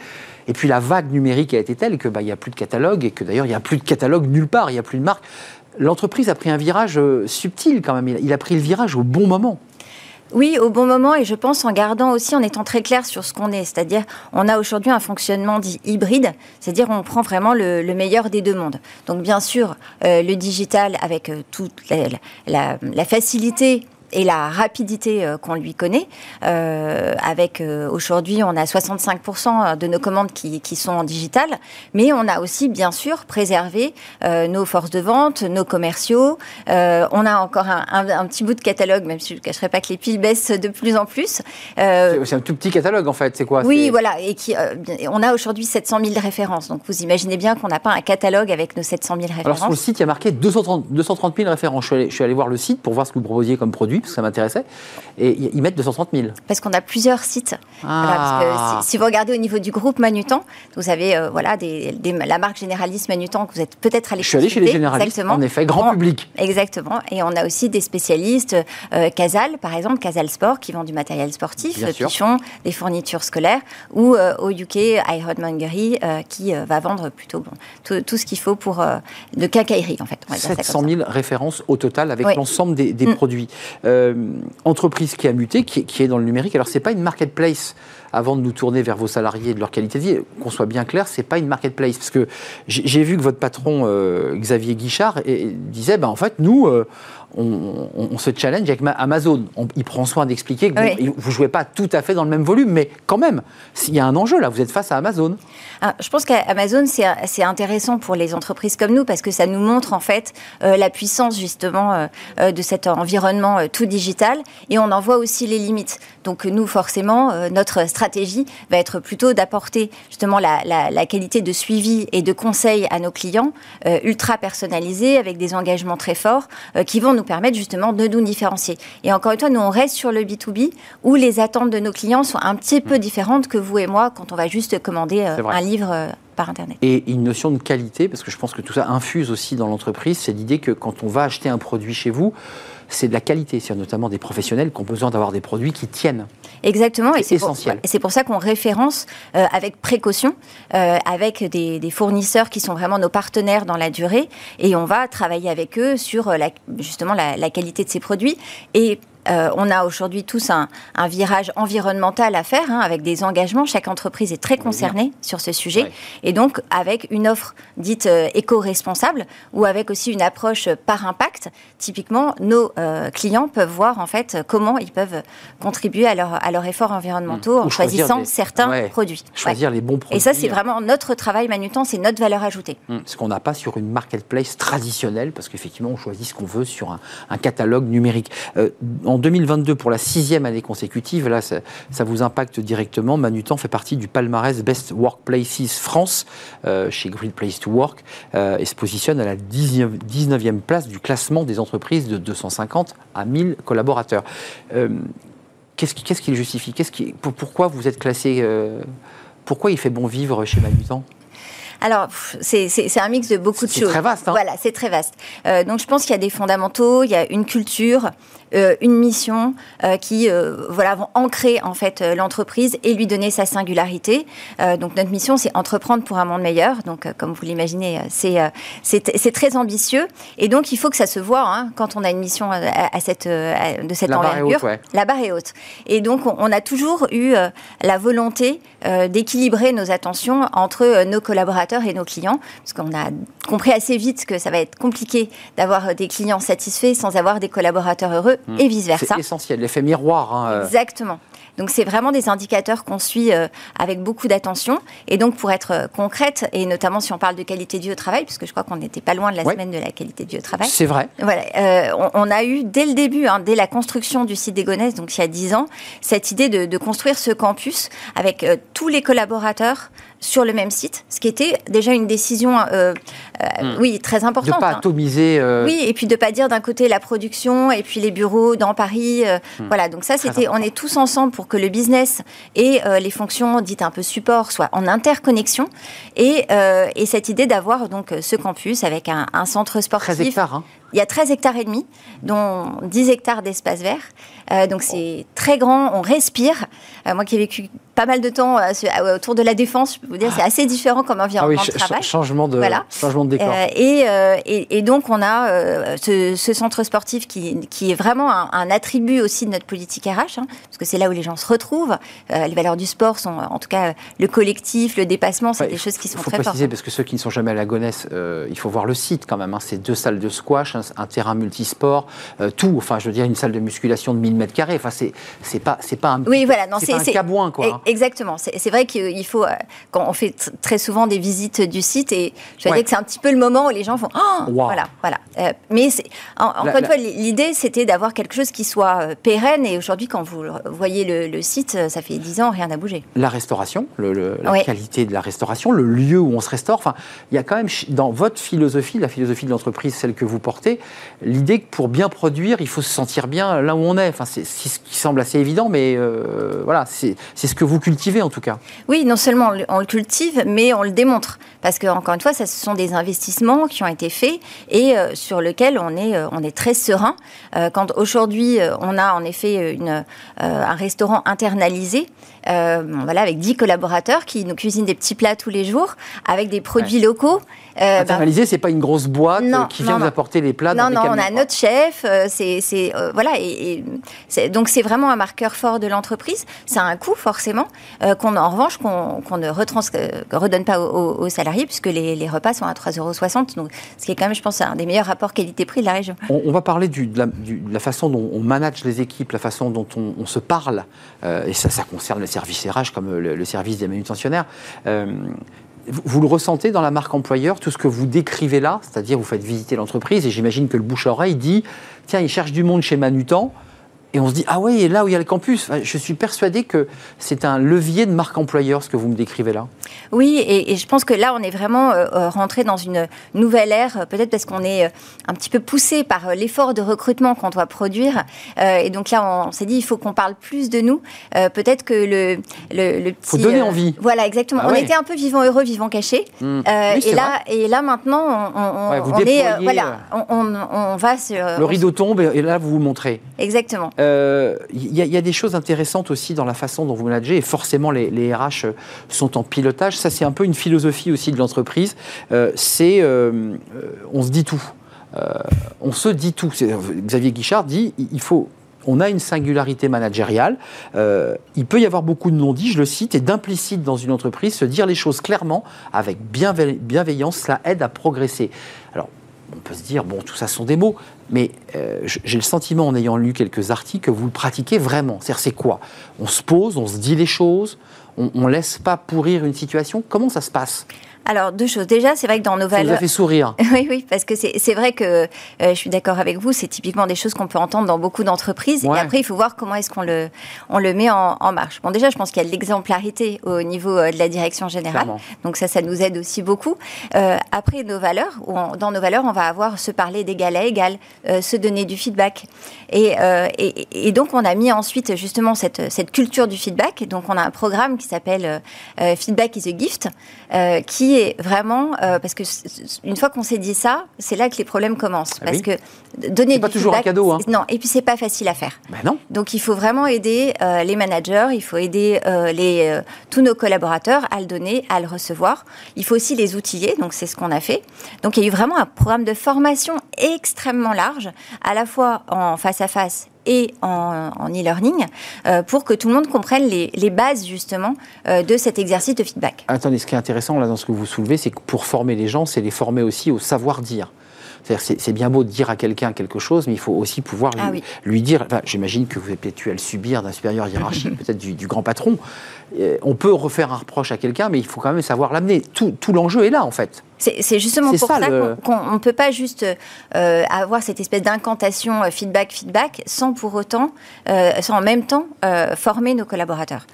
Et puis la vague numérique a été telle que bah, il n'y a plus de catalogue et que d'ailleurs il n'y a plus de catalogue nulle part, il n'y a plus de marque. L'entreprise a pris un virage subtil quand même. il a pris le virage au bon moment. Oui, au bon moment et je pense en gardant aussi, en étant très clair sur ce qu'on est. C'est-à-dire, on a aujourd'hui un fonctionnement dit hybride, c'est-à-dire on prend vraiment le, meilleur des deux mondes. Donc bien sûr, euh, le digital avec euh, toute la, la facilité et la rapidité euh, qu'on lui connaît. Euh, avec euh, aujourd'hui, on a 65% de nos commandes qui, qui, sont en digital, mais on a aussi bien sûr préservé nos forces de vente, nos commerciaux. on a encore un, un, petit bout de catalogue, même si je ne cacherai pas que les piles baissent de plus en plus. c'est un tout petit catalogue en fait, c'est quoi? Oui, voilà, et qui, on a aujourd'hui 700 000 références. Donc vous imaginez bien qu'on n'a pas un catalogue avec nos 700 000 références. Alors sur le site, il y a marqué 230, 230 000 références. Je suis, allé, je suis allé voir le site pour voir ce que vous proposiez comme produit parce que ça m'intéressait. Et ils mettent 230 000. Parce qu'on a plusieurs sites. Ah. si, vous regardez au niveau du groupe Manutan, vous avez euh, voilà, des, la marque généraliste Manutan que vous êtes peut-être allé Je suis allé chez les généralistes, en effet, grand public. Exactement. Et on a aussi des spécialistes, euh, Casal, par exemple, Casal Sport, qui vend du matériel sportif, Pichon, des fournitures scolaires, ou euh, au UK, iHotmongery, qui va vendre plutôt bon, tout, ce qu'il faut pour de quincaillerie, en fait. 700 000 références au total avec l'ensemble des, mm. produits. Euh, entreprise qui a muté, qui, est dans le numérique. Alors, ce n'est pas une marketplace avant de nous tourner vers vos salariés et de leur qualité de vie, qu'on soit bien clair, c'est pas une marketplace. Parce que j'ai vu que votre patron, euh, Xavier Guichard, disait, ben, en fait, nous, euh, on, se challenge avec Amazon. il prend soin d'expliquer que vous ne jouez pas tout à fait dans le même volume, mais quand même, il y a un enjeu là, vous êtes face à Amazon. Ah, je pense qu'Amazon, c'est intéressant pour les entreprises comme nous parce que ça nous montre en fait euh, la puissance justement euh, euh, de cet environnement tout digital et on en voit aussi les limites. Donc nous, forcément, notre stratégie va être plutôt d'apporter justement la, la, qualité de suivi et de conseil à nos clients ultra personnalisés avec des engagements très forts qui vont nous permettre justement de nous différencier. Et encore une fois, nous, on reste sur le B2B où les attentes de nos clients sont un petit peu mm. différentes que vous et moi quand on va juste commander euh, un livre euh, par Internet. Et une notion de qualité, parce que je pense que tout ça infuse aussi dans l'entreprise, c'est l'idée que quand on va acheter un produit chez vous, c'est de la qualité. C'est notamment des professionnels qui ont besoin d'avoir des produits qui tiennent. Exactement. Et c'est essentiel. Pour, c'est pour ça qu'on référence euh, avec précaution, euh, avec des, fournisseurs qui sont vraiment nos partenaires dans la durée, et on va travailler avec eux sur euh, la, justement la, la, qualité de ces produits. Et euh, on a aujourd'hui tous un, virage environnemental à faire, hein, avec des engagements. Chaque entreprise est très concernée sur ce sujet. Et donc, avec une offre dite euh, éco-responsable, ou avec aussi une approche par impact, typiquement, nos euh, clients peuvent voir en fait comment ils peuvent contribuer à leur, à efforts environnementaux mmh. en choisissant certains produits. Choisir les bons produits. Et ça, c'est vraiment notre travail manutant, c'est notre valeur ajoutée. Mmh. Ce qu'on n'a pas sur une marketplace traditionnelle, parce qu'effectivement, on choisit ce qu'on veut sur un, catalogue numérique en 2022, pour la sixième année consécutive, là, ça, vous impacte directement. Manutan fait partie du palmarès Best Workplaces France chez Great Place to Work et se positionne à la 19e place du classement des entreprises de 250 à 1000 collaborateurs. Qu'est-ce qui, qui, le justifie? Qui, Pourquoi vous êtes classé Pourquoi il fait bon vivre chez Manutan alors, c'est un mix de beaucoup de choses. C'est très vaste. Hein voilà, c'est très vaste. Euh, donc, je pense qu'il y a des fondamentaux, il y a une culture, euh, une mission euh, qui euh, voilà, vont ancrer en fait l'entreprise et lui donner sa singularité. donc, notre mission, c'est entreprendre pour un monde meilleur. Donc, comme vous l'imaginez, c'est très ambitieux. Et donc, il faut que ça se voit hein, quand on a une mission à, cette, de cette envergure. La barre est haute. Et donc, on, on a toujours eu la volonté d'équilibrer nos attentions entre nos collaborateurs et nos clients, parce qu'on a compris assez vite que ça va être compliqué d'avoir des clients satisfaits sans avoir des collaborateurs heureux hmm. et vice-versa. C'est essentiel, l'effet miroir. Hein, euh. Exactement. Donc c'est vraiment des indicateurs qu'on suit euh, avec beaucoup d'attention. Et donc pour être euh, concrète, et notamment si on parle de qualité de vie au travail, puisque je crois qu'on n'était pas loin de la semaine de la qualité de vie au travail. C'est vrai. Voilà, on, a eu dès le début, hein, dès la construction du site des Gonesse, donc il y a 10 ans, cette idée de, de construire ce campus avec tous les collaborateurs sur le même site, ce qui était déjà une décision, euh, euh, hmm. oui, très importante. De pas atomiser. Euh, oui, et puis de pas dire d'un côté la production et puis les bureaux dans Paris. Hmm. Voilà, donc ça, c'était, on est tous ensemble pour que le business et les fonctions dites un peu support soient en interconnexion. Et, et cette idée d'avoir donc ce campus avec un, centre sportif. 13 hectares, hein. Il y a 13 hectares et demi, dont 10 hectares d'espace vert. Euh, donc c'est très grand, on respire. Euh, moi qui ai vécu pas mal de temps euh, autour de la défense, je peux vous dire, c'est assez différent comme environnement ah oui, de travail. Changement de, changement de décor. Et, et, donc on a ce, centre sportif qui, qui est vraiment un, attribut aussi de notre politique RH, hein, parce que c'est là où les gens se retrouvent. les valeurs du sport sont, en tout cas, le collectif, le dépassement, c'est des choses qui sont très fortes. Il faut préciser, parce que ceux qui ne sont jamais à la Gonesse, il faut voir le site quand même. Hein. C'est deux salles de squash, un, terrain multisport, tout. Enfin, je veux dire, une salle de musculation de 1000 mètres carrés. Enfin, c'est pas pas un oui voilà non c'est cabouin quoi. Exactement. C'est vrai qu'il faut euh, quand on fait très souvent des visites du site et je veux dire que c'est un petit peu le moment où les gens font oh, voilà voilà. Euh, mais encore une fois l'idée c'était d'avoir quelque chose qui soit euh, pérenne et aujourd'hui quand vous voyez le, site ça fait 10 ans rien n'a bougé. La restauration, le, la qualité de la restauration, le lieu où on se restaure. Enfin, il y a quand même dans votre philosophie, la philosophie de l'entreprise, celle que vous portez, l'idée que pour bien produire, il faut se sentir bien là où on est. Enfin, c'est ce qui semble assez évident, mais euh, voilà, c'est ce que vous cultivez en tout cas. Oui, non seulement on le cultive, mais on le démontre. Parce que, encore une fois, ce sont des investissements qui ont été faits et euh, sur lesquels on est, euh, on est très serein. quand aujourd'hui, on a en effet une, un restaurant internalisé, voilà, avec 10 collaborateurs qui nous cuisinent des petits plats tous les jours, avec des produits locaux. Euh, Internalisé, c'est pas une grosse boîte qui vient vous apporter les plats. Non, non, on a notre chef. c'est, voilà, et, donc c'est vraiment un marqueur fort de l'entreprise. Ça a un coût forcément, euh, qu'on en revanche qu'on ne retrans redonne pas aux, salariés puisque les, repas sont à 3,60 euros. Donc, ce qui est quand même, je pense, un des meilleurs rapports qualité-prix de la région. On, va parler du, de, la, façon dont on manage les équipes, la façon dont on, se parle, euh, et ça, ça concerne le service RH comme le, service des manutentionnaires. Euh, vous le ressentez dans la marque employeur, tout ce que vous décrivez là, c'est-à-dire vous faites visiter l'entreprise et j'imagine que le bouche-oreille dit tiens, il cherche du monde chez Manutan. Et on se dit, ah oui, là où il y a le campus, je suis persuadé que c'est un levier de marque employeur, ce que vous me décrivez là. Oui, et, je pense que là, on est vraiment euh, euh, rentré dans une nouvelle ère, euh, peut-être parce qu'on est un petit peu poussé par l'effort de recrutement qu'on doit produire. et donc là, on, s'est dit, il faut qu'on parle plus de nous. peut-être que le, le, petit... faut donner envie. Voilà, exactement. Ah on était un peu vivant heureux, vivant caché. Mmh. et, là, et là, maintenant, on, est... voilà, on, va sur... Le rideau tombe et là, vous vous montrez. Exactement. Il euh, y, a des choses intéressantes aussi dans la façon dont vous managez, et forcément les, RH sont en pilotage. Ça, c'est un peu une philosophie aussi de l'entreprise. Euh, c'est, euh, on se dit tout. on se dit tout. Xavier Guichard dit, il faut on a une singularité managériale. il peut y avoir beaucoup de non-dits, je le cite, et d'implicites dans une entreprise. Se dire les choses clairement, avec bienveillance, cela aide à progresser. On peut se dire, bon, tout ça sont des mots, mais euh, j'ai le sentiment, en ayant lu quelques articles, que vous le pratiquez vraiment. C'est-à-dire, c'est quoi? On se pose, on se dit les choses, on ne laisse pas pourrir une situation? Comment ça se passe? Alors, deux choses. Déjà, c'est vrai que dans nos valeurs. Ça vous a fait sourire. oui, oui, parce que c'est vrai que euh, je suis d'accord avec vous, c'est typiquement des choses qu'on peut entendre dans beaucoup d'entreprises. Et après, il faut voir comment est-ce qu'on le, on le met en, marche. Bon, déjà, je pense qu'il y a de l'exemplarité au niveau euh, de la direction générale. Donc, ça, ça nous aide aussi beaucoup. Euh, après, nos valeurs, dans nos valeurs, on va avoir se parler d'égal à égal, se donner du feedback. Et, et, donc, on a mis ensuite justement cette, cette culture du feedback. Donc, on a un programme qui s'appelle Feedback is a Gift, qui vraiment euh, parce que une fois qu'on s'est dit ça, c'est là que les problèmes commencent. Ah parce que donner pas toujours un cadeau. Hein. Non, et puis c'est pas facile à faire. Ben non. Donc il faut vraiment aider euh, les managers, il faut aider euh, les tous nos collaborateurs à le donner, à le recevoir. Il faut aussi les outiller. Donc c'est ce qu'on a fait. Donc il y a eu vraiment un programme de formation extrêmement large, à la fois en face à face et en, e-learning euh, pour que tout le monde comprenne les, bases justement euh, de cet exercice de feedback. Attendez, ce qui est intéressant là dans ce que vous soulevez, c'est que pour former les gens, c'est les former aussi au savoir-dire. C'est bien beau de dire à quelqu'un quelque chose, mais il faut aussi pouvoir lui, ah dire. J'imagine que vous avez à le subir d'un supérieur hiérarchique, peut-être du, grand patron. Euh, on peut refaire un reproche à quelqu'un, mais il faut quand même savoir l'amener. Tout, l'enjeu est là, en fait. C'est justement pour ça, qu'on ne peut pas juste euh, avoir cette espèce d'incantation euh, feedback, feedback, sans pour autant, sans en même temps former nos collaborateurs.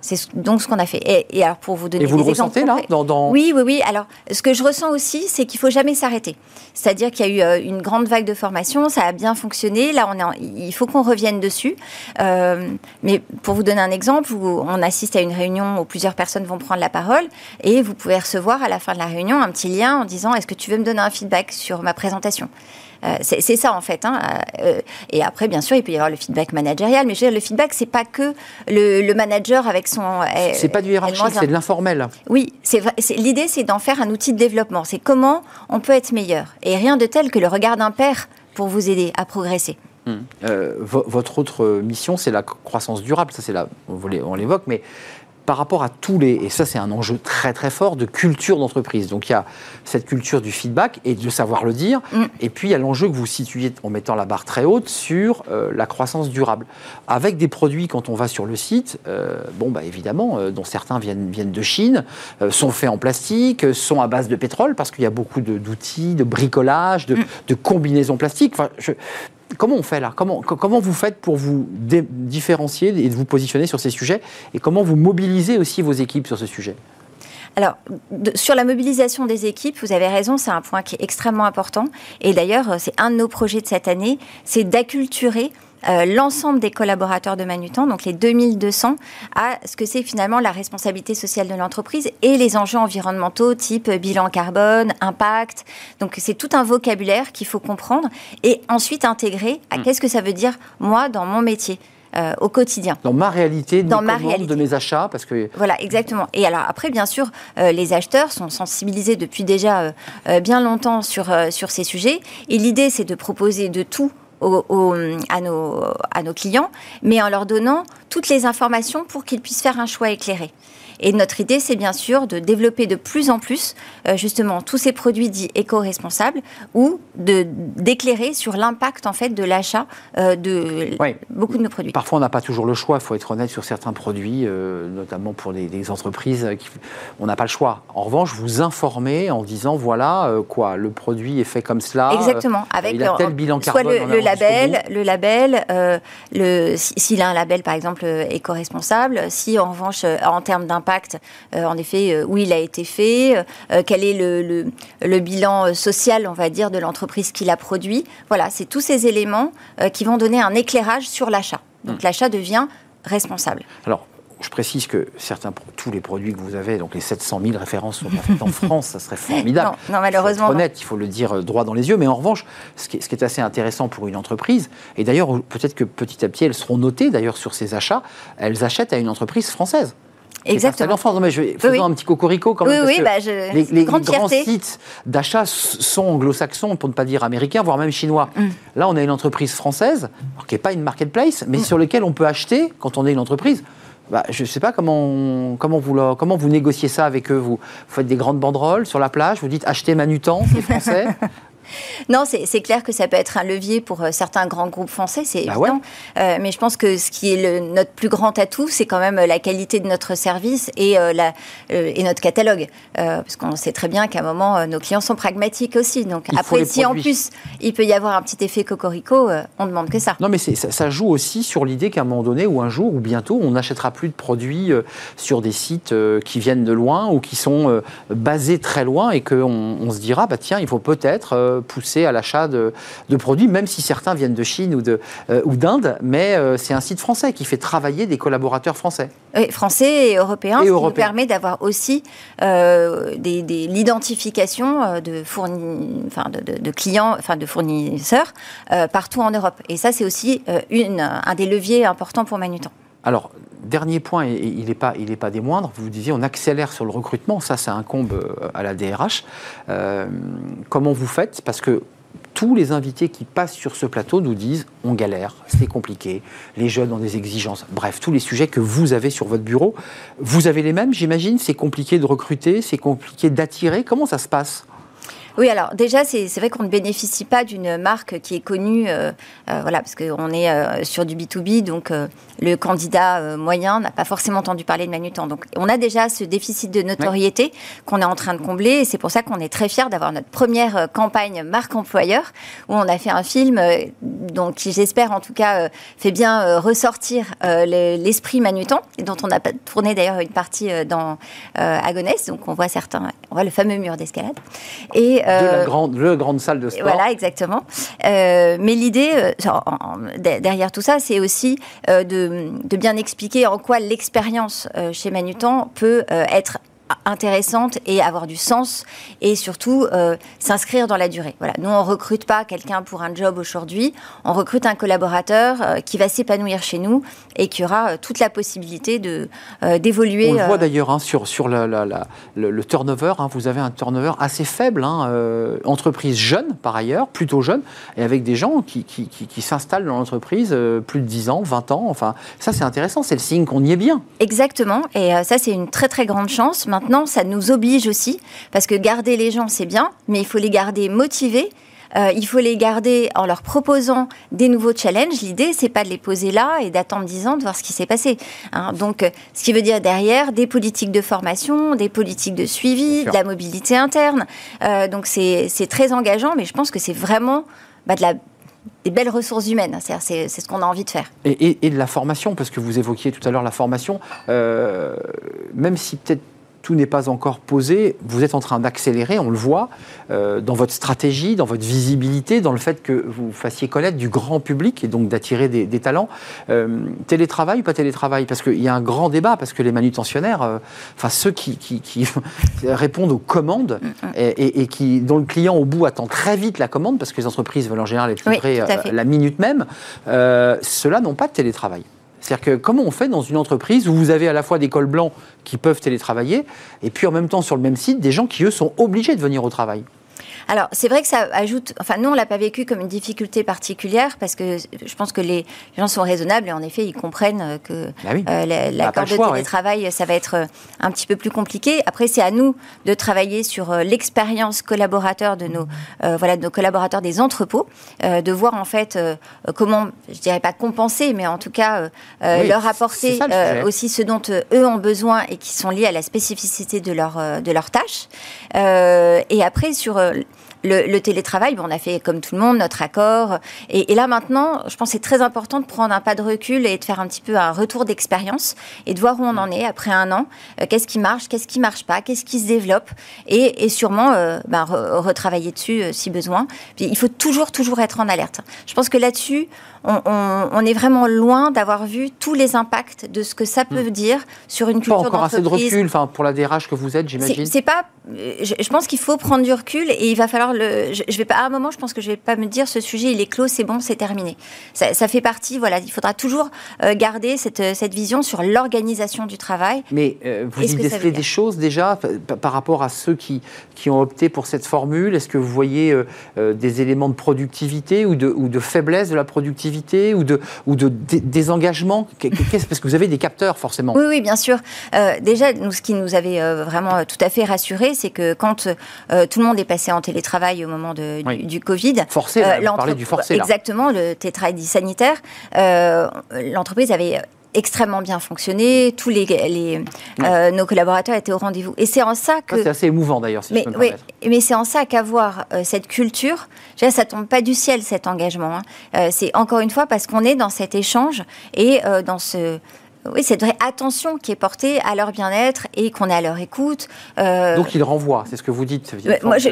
C'est donc ce qu'on a fait. Et, alors pour vous donner et vous le ressentez là Oui, oui, oui. Alors ce que je ressens aussi, c'est qu'il faut jamais s'arrêter. C'est-à-dire qu'il y a eu euh, une grande vague de formation, ça a bien fonctionné. Là, on est il faut qu'on revienne dessus. Euh, mais pour vous donner un exemple, on assiste à une réunion où plusieurs personnes vont prendre la parole et vous pouvez recevoir à la fin de la réunion un petit lien en disant Est-ce que tu veux me donner un feedback sur ma présentation? C'est ça en fait. Hein. Euh, et après, bien sûr, il peut y avoir le feedback managérial, mais je veux dire, le feedback, c'est pas que le, manager avec son. Euh, c'est pas du hiérarchique, c'est de l'informel. Oui, l'idée, c'est d'en faire un outil de développement. C'est comment on peut être meilleur. Et rien de tel que le regard d'un père pour vous aider à progresser. Hum. votre autre mission, c'est la croissance durable. Ça, c'est là, on l'évoque, mais par rapport à tous les, et ça c'est un enjeu très très fort de culture d'entreprise. Donc il y a cette culture du feedback et de savoir le dire, mm. et puis il y a l'enjeu que vous situez en mettant la barre très haute sur euh, la croissance durable. Avec des produits, quand on va sur le site, euh, bon bah évidemment, euh, dont certains viennent, viennent de Chine, sont faits en plastique, sont à base de pétrole, parce qu'il y a beaucoup d'outils, de, bricolage, de, mm. de combinaisons plastiques. Enfin, je, Comment on fait là comment, comment vous faites pour vous différencier et vous positionner sur ces sujets Et comment vous mobilisez aussi vos équipes sur ce sujet? Alors, sur la mobilisation des équipes, vous avez raison, c'est un point qui est extrêmement important. Et d'ailleurs, c'est un de nos projets de cette année, c'est d'acculturer euh, l'ensemble des collaborateurs de Manutan, donc les 2200, à ce que c'est finalement la responsabilité sociale de l'entreprise et les enjeux environnementaux type bilan carbone, impact. Donc c'est tout un vocabulaire qu'il faut comprendre et ensuite intégrer à hmm. qu'est-ce que ça veut dire moi dans mon métier. Euh, au quotidien. Dans ma réalité, dans ma réalité. de mes achats, parce que voilà exactement. Et alors après, bien sûr, euh, les acheteurs sont sensibilisés depuis déjà bien longtemps sur sur ces sujets. Et l'idée, c'est de proposer de tout à, nos, clients, mais en leur donnant toutes les informations pour qu'ils puissent faire un choix éclairé. Et notre idée, c'est bien sûr de développer de plus en plus euh, justement tous ces produits dits éco-responsables ou de d'éclairer sur l'impact en fait de l'achat euh, de beaucoup de nos produits. Parfois, on n'a pas toujours le choix. Il faut être honnête sur certains produits, euh, notamment pour des, entreprises. Qui, on n'a pas le choix. En revanche, vous informez en disant voilà quoi, le produit est fait comme cela. Exactement. Avec il a tel bilan carbone. Soit le, label, le label, le s'il a un label par exemple éco-responsable, si en revanche en termes d'impact euh, en effet, euh, où il a été fait, euh, quel est le, bilan social, on va dire, de l'entreprise qui l'a produit. Voilà, c'est tous ces éléments qui vont donner un éclairage sur l'achat. Donc hmm. l'achat devient responsable. Alors, je précise que certains, tous les produits que vous avez, donc les 700 000 références sont en France, ça serait formidable. Non, malheureusement. Il honnête, il faut le dire droit dans les yeux. Mais en revanche, ce qui est, assez intéressant pour une entreprise, et d'ailleurs, peut-être que petit à petit, elles seront notées d'ailleurs sur ces achats, elles achètent à une entreprise française. Exactement. En mais je vais faisons un petit cocorico quand même. Oui, oui, bah, les, grands sites d'achat sont anglo-saxons, pour ne pas dire américains, voire même chinois. Mm. Là, on a une entreprise française, qui n'est pas une marketplace, mais mm. sur laquelle on peut acheter quand on est une entreprise. Bah, je ne sais pas comment, comment, vous, comment vous négociez ça avec eux. Vous, faites des grandes banderoles sur la plage, vous dites achetez Manutan, c'est français. Non, c'est clair que ça peut être un levier pour certains grands groupes français, c'est bah évident. mais je pense que ce qui est le, notre plus grand atout, c'est quand même la qualité de notre service et, la, et notre catalogue. parce qu'on sait très bien qu'à un moment, nos clients sont pragmatiques aussi. Donc après, si en plus il peut y avoir un petit effet cocorico, on demande que ça. Non, mais ça, ça, joue aussi sur l'idée qu'à un moment donné, ou un jour, ou bientôt, on n'achètera plus de produits sur des sites qui viennent de loin ou qui sont basés très loin et qu'on on se dira, bah tiens, il faut peut-être pousser à l'achat de, produits, même si certains viennent de Chine ou d'Inde, ou mais c'est un site français qui fait travailler des collaborateurs français. Oui, français et européens, et ce qui nous permet d'avoir aussi euh, l'identification euh, de, enfin, de, clients, enfin de fournisseurs euh, partout en Europe. Et ça, c'est aussi une, un des leviers importants pour Manutan. Alors, dernier point, et il n'est pas, pas des moindres, vous disiez on accélère sur le recrutement, ça, ça incombe à la DRH. comment vous faites? Parce que tous les invités qui passent sur ce plateau nous disent on galère, c'est compliqué, les jeunes ont des exigences, bref, tous les sujets que vous avez sur votre bureau. Vous avez les mêmes, j'imagine? C'est compliqué de recruter, c'est compliqué d'attirer. Comment ça se passe? Oui, alors déjà, c'est vrai qu'on ne bénéficie pas d'une marque qui est connue, euh, euh, voilà, parce qu'on est euh, sur du B2B, donc le candidat moyen n'a pas forcément entendu parler de Manutan. Donc on a déjà ce déficit de notoriété qu'on est en train de combler, et c'est pour ça qu'on est très fiers d'avoir notre première campagne marque employeur, où on a fait un film donc, qui, j'espère en tout cas, fait bien ressortir l'esprit Manutan, et dont on a tourné d'ailleurs une partie dans Agonès, donc on voit certains, on voit le fameux mur d'escalade. Et de la euh, grande, le grande salle de sport. Voilà, exactement. Euh, mais l'idée euh, derrière tout ça, c'est aussi de, de, bien expliquer en quoi l'expérience chez Manutan peut être intéressante et avoir du sens et surtout euh, s'inscrire dans la durée. Voilà. Nous, on recrute pas quelqu'un pour un job aujourd'hui, on recrute un collaborateur euh, qui va s'épanouir chez nous et qui aura euh, toute la possibilité de d'évoluer. On le voit d'ailleurs hein, sur, sur la, le, turnover, hein. vous avez un turnover assez faible, hein, entreprise jeune par ailleurs, plutôt jeune, et avec des gens qui, qui, qui, s'installent dans l'entreprise plus de 10 ans, 20 ans, enfin ça c'est intéressant, c'est le signe qu'on y est bien. Exactement, et ça c'est une très très grande chance. Maintenant, Maintenant, ça nous oblige aussi, parce que garder les gens, c'est bien, mais il faut les garder motivés. Euh, il faut les garder en leur proposant des nouveaux challenges. L'idée, c'est pas de les poser là et d'attendre 10 ans de voir ce qui s'est passé. Hein. Donc, euh, ce qui veut dire derrière des politiques de formation, des politiques de suivi, de la mobilité interne. Euh, donc, c'est très engageant, mais je pense que c'est vraiment bah, de la des belles ressources humaines. C'est ce qu'on a envie de faire. Et, de la formation, parce que vous évoquiez tout à l'heure la formation, même si peut-être tout n'est pas encore posé. Vous êtes en train d'accélérer, on le voit, euh, dans votre stratégie, dans votre visibilité, dans le fait que vous fassiez connaître du grand public et donc d'attirer des, talents. Euh, télétravail ou pas télétravail? Parce qu'il y a un grand débat, parce que les manutentionnaires, euh, enfin ceux qui, réponded aux commandes mm, mm. et, qui, dont le client au bout attend très vite la commande, parce que les entreprises veulent en général être livrées la minute même, ceux-là n'ont pas de télétravail. C'est-à-dire que comment on fait dans une entreprise où vous avez à la fois des cols blancs qui peuvent télétravailler, et puis en même temps sur le même site, des gens qui, eux, sont obligés de venir au travail? Alors, c'est vrai que ça ajoute. Enfin, nous, on l'a pas vécu comme une difficulté particulière parce que je pense que les gens sont raisonnables et en effet, ils comprennent que bah euh, l'accord de télétravail, ça va être euh, un petit peu plus compliqué. Après, c'est à nous de travailler sur euh, l'expérience collaborateur de nos, voilà, de nos collaborateurs des entrepôts, de voir en fait comment, je dirais pas compenser, mais en tout cas leur apporter aussi ce dont eux ont besoin et qui sont liés à la spécificité de leur, de leur tâche. et après, sur le, télétravail, on a fait comme tout le monde notre accord. Et, là maintenant, je pense c'est très important de prendre un pas de recul et de faire un petit peu un retour d'expérience et de voir où on en est après un an. Euh, qu'est-ce qui marche, qu'est-ce qui marche pas, qu'est-ce qui se développe et, sûrement euh, ben, retravailler dessus euh, si besoin. il faut toujours, toujours être en alerte. Je pense que là-dessus, on, est vraiment loin d'avoir vu tous les impacts de ce que ça peut hmm. dire sur une culture d'entreprise. Pas encore assez de recul, enfin pour la DRH que vous êtes, j'imagine. C'est pas. Je, pense qu'il faut prendre du recul et il va falloir le. Je, vais pas à un moment, je pense que je vais pas me dire ce sujet il est clos, c'est bon, c'est terminé. Ça, fait partie. Voilà, il faudra toujours euh, garder cette, cette vision sur l'organisation du travail. Mais euh, vous y décelez des choses déjà par rapport à ceux qui qui ont opté pour cette formule? Est-ce que vous voyez euh, des éléments de productivité ou de ou de faiblesse de la productivité ou de, ou de désengagement? Parce que vous avez des capteurs, forcément. Oui, oui, bien sûr. Euh, déjà, nous, ce qui nous avait euh, vraiment tout à fait rassuré, c'est que quand euh, tout le monde est passé en télétravail, au moment de, du, Covid. Forcé, là, vous du forcé. Là. Exactement, le télétravail sanitaire. L'entreprise avait extrêmement bien fonctionné. Tous les, les euh, nos collaborateurs étaient au rendez-vous. Et c'est en ça que. c'est assez émouvant d'ailleurs. mais oui, mais c'est en ça qu'avoir euh, cette culture, ça ça tombe pas du ciel cet engagement. Hein. Euh, c'est encore une fois parce qu'on est dans cet échange et dans ce oui, cette vraie attention qui est portée à leur bien-être et qu'on est à leur écoute. Euh, Donc ils renvoient, c'est ce que vous dites. Moi, je,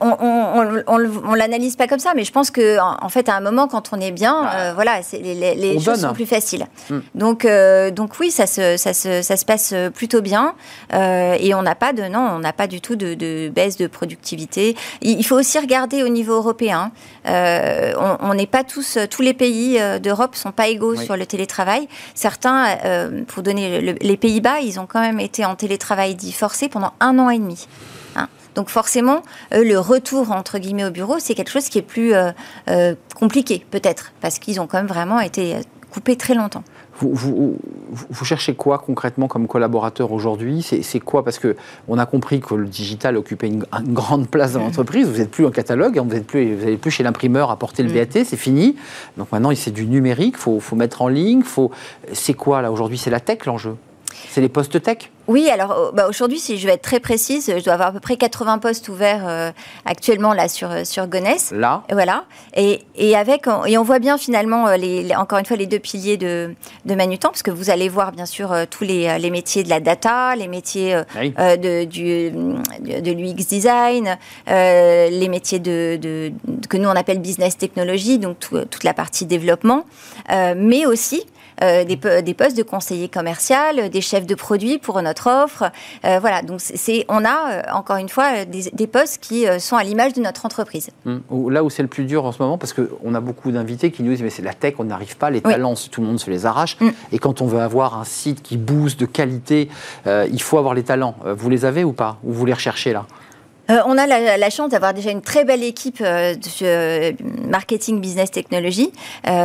on, ne l'analyse pas comme ça, mais je pense que en, fait, à un moment, quand on est bien, bah, euh, voilà, les, choses sont plus faciles. Hmm. Donc, euh, donc oui, ça se, ça, se, ça se passe plutôt bien et on n'a pas de non, on n'a pas du tout de, baisse de productivité. Il, faut aussi regarder au niveau européen. on n'est pas tous, tous les pays d'Europe sont pas égaux sur le télétravail. Certains euh, pour donner les Pays-Bas, ils ont quand même été en télétravail dit forcé pendant un an et demi. Hein. Donc forcément, le retour entre guillemets au bureau, c'est quelque chose qui est plus euh, euh, compliqué peut-être, parce qu'ils ont quand même vraiment été coupés très longtemps. Vous, vous, cherchez quoi concrètement comme collaborateur aujourd'hui? C'est quoi? Parce que on a compris que le digital occupait une, grande place dans l'entreprise. Vous n'êtes plus en catalogue, hein, vous n'êtes plus, vous plus chez l'imprimeur à porter le mm. BAT, c'est fini. Donc maintenant, c'est du numérique. Faut, faut mettre en ligne. Faut. C'est quoi là aujourd'hui C'est la tech l'enjeu? C'est les postes tech? Oui, alors euh, bah, aujourd'hui, si je vais être très précise, je dois avoir à peu près 80 postes ouverts euh, actuellement là sur euh, sur Gonesse. Là? Voilà. Et, et avec et on voit bien finalement les, encore une fois les deux piliers de de Manutan parce que vous allez voir bien sûr tous les, les métiers de la data, les métiers de du de l'UX design, les métiers de, de, que nous on appelle business technology, donc toute la partie développement, mais aussi des, des postes de conseiller commercial, des chefs de produits pour notre offre. Euh, voilà, donc c'est, on a euh, encore une fois des, postes qui euh, sont à l'image de notre entreprise. Hum. Là où c'est le plus dur en ce moment, parce qu'on a beaucoup d'invités qui nous disent mais c'est la tech, on n'arrive pas, les talents, tout le monde se les arrache. Hum. Et quand on veut avoir un site qui booste de qualité, il faut avoir les talents. Vous les avez ou pas? Ou vous les recherchez là? Euh, on a la, chance d'avoir déjà une très belle équipe euh, de euh, marketing, business, technologie.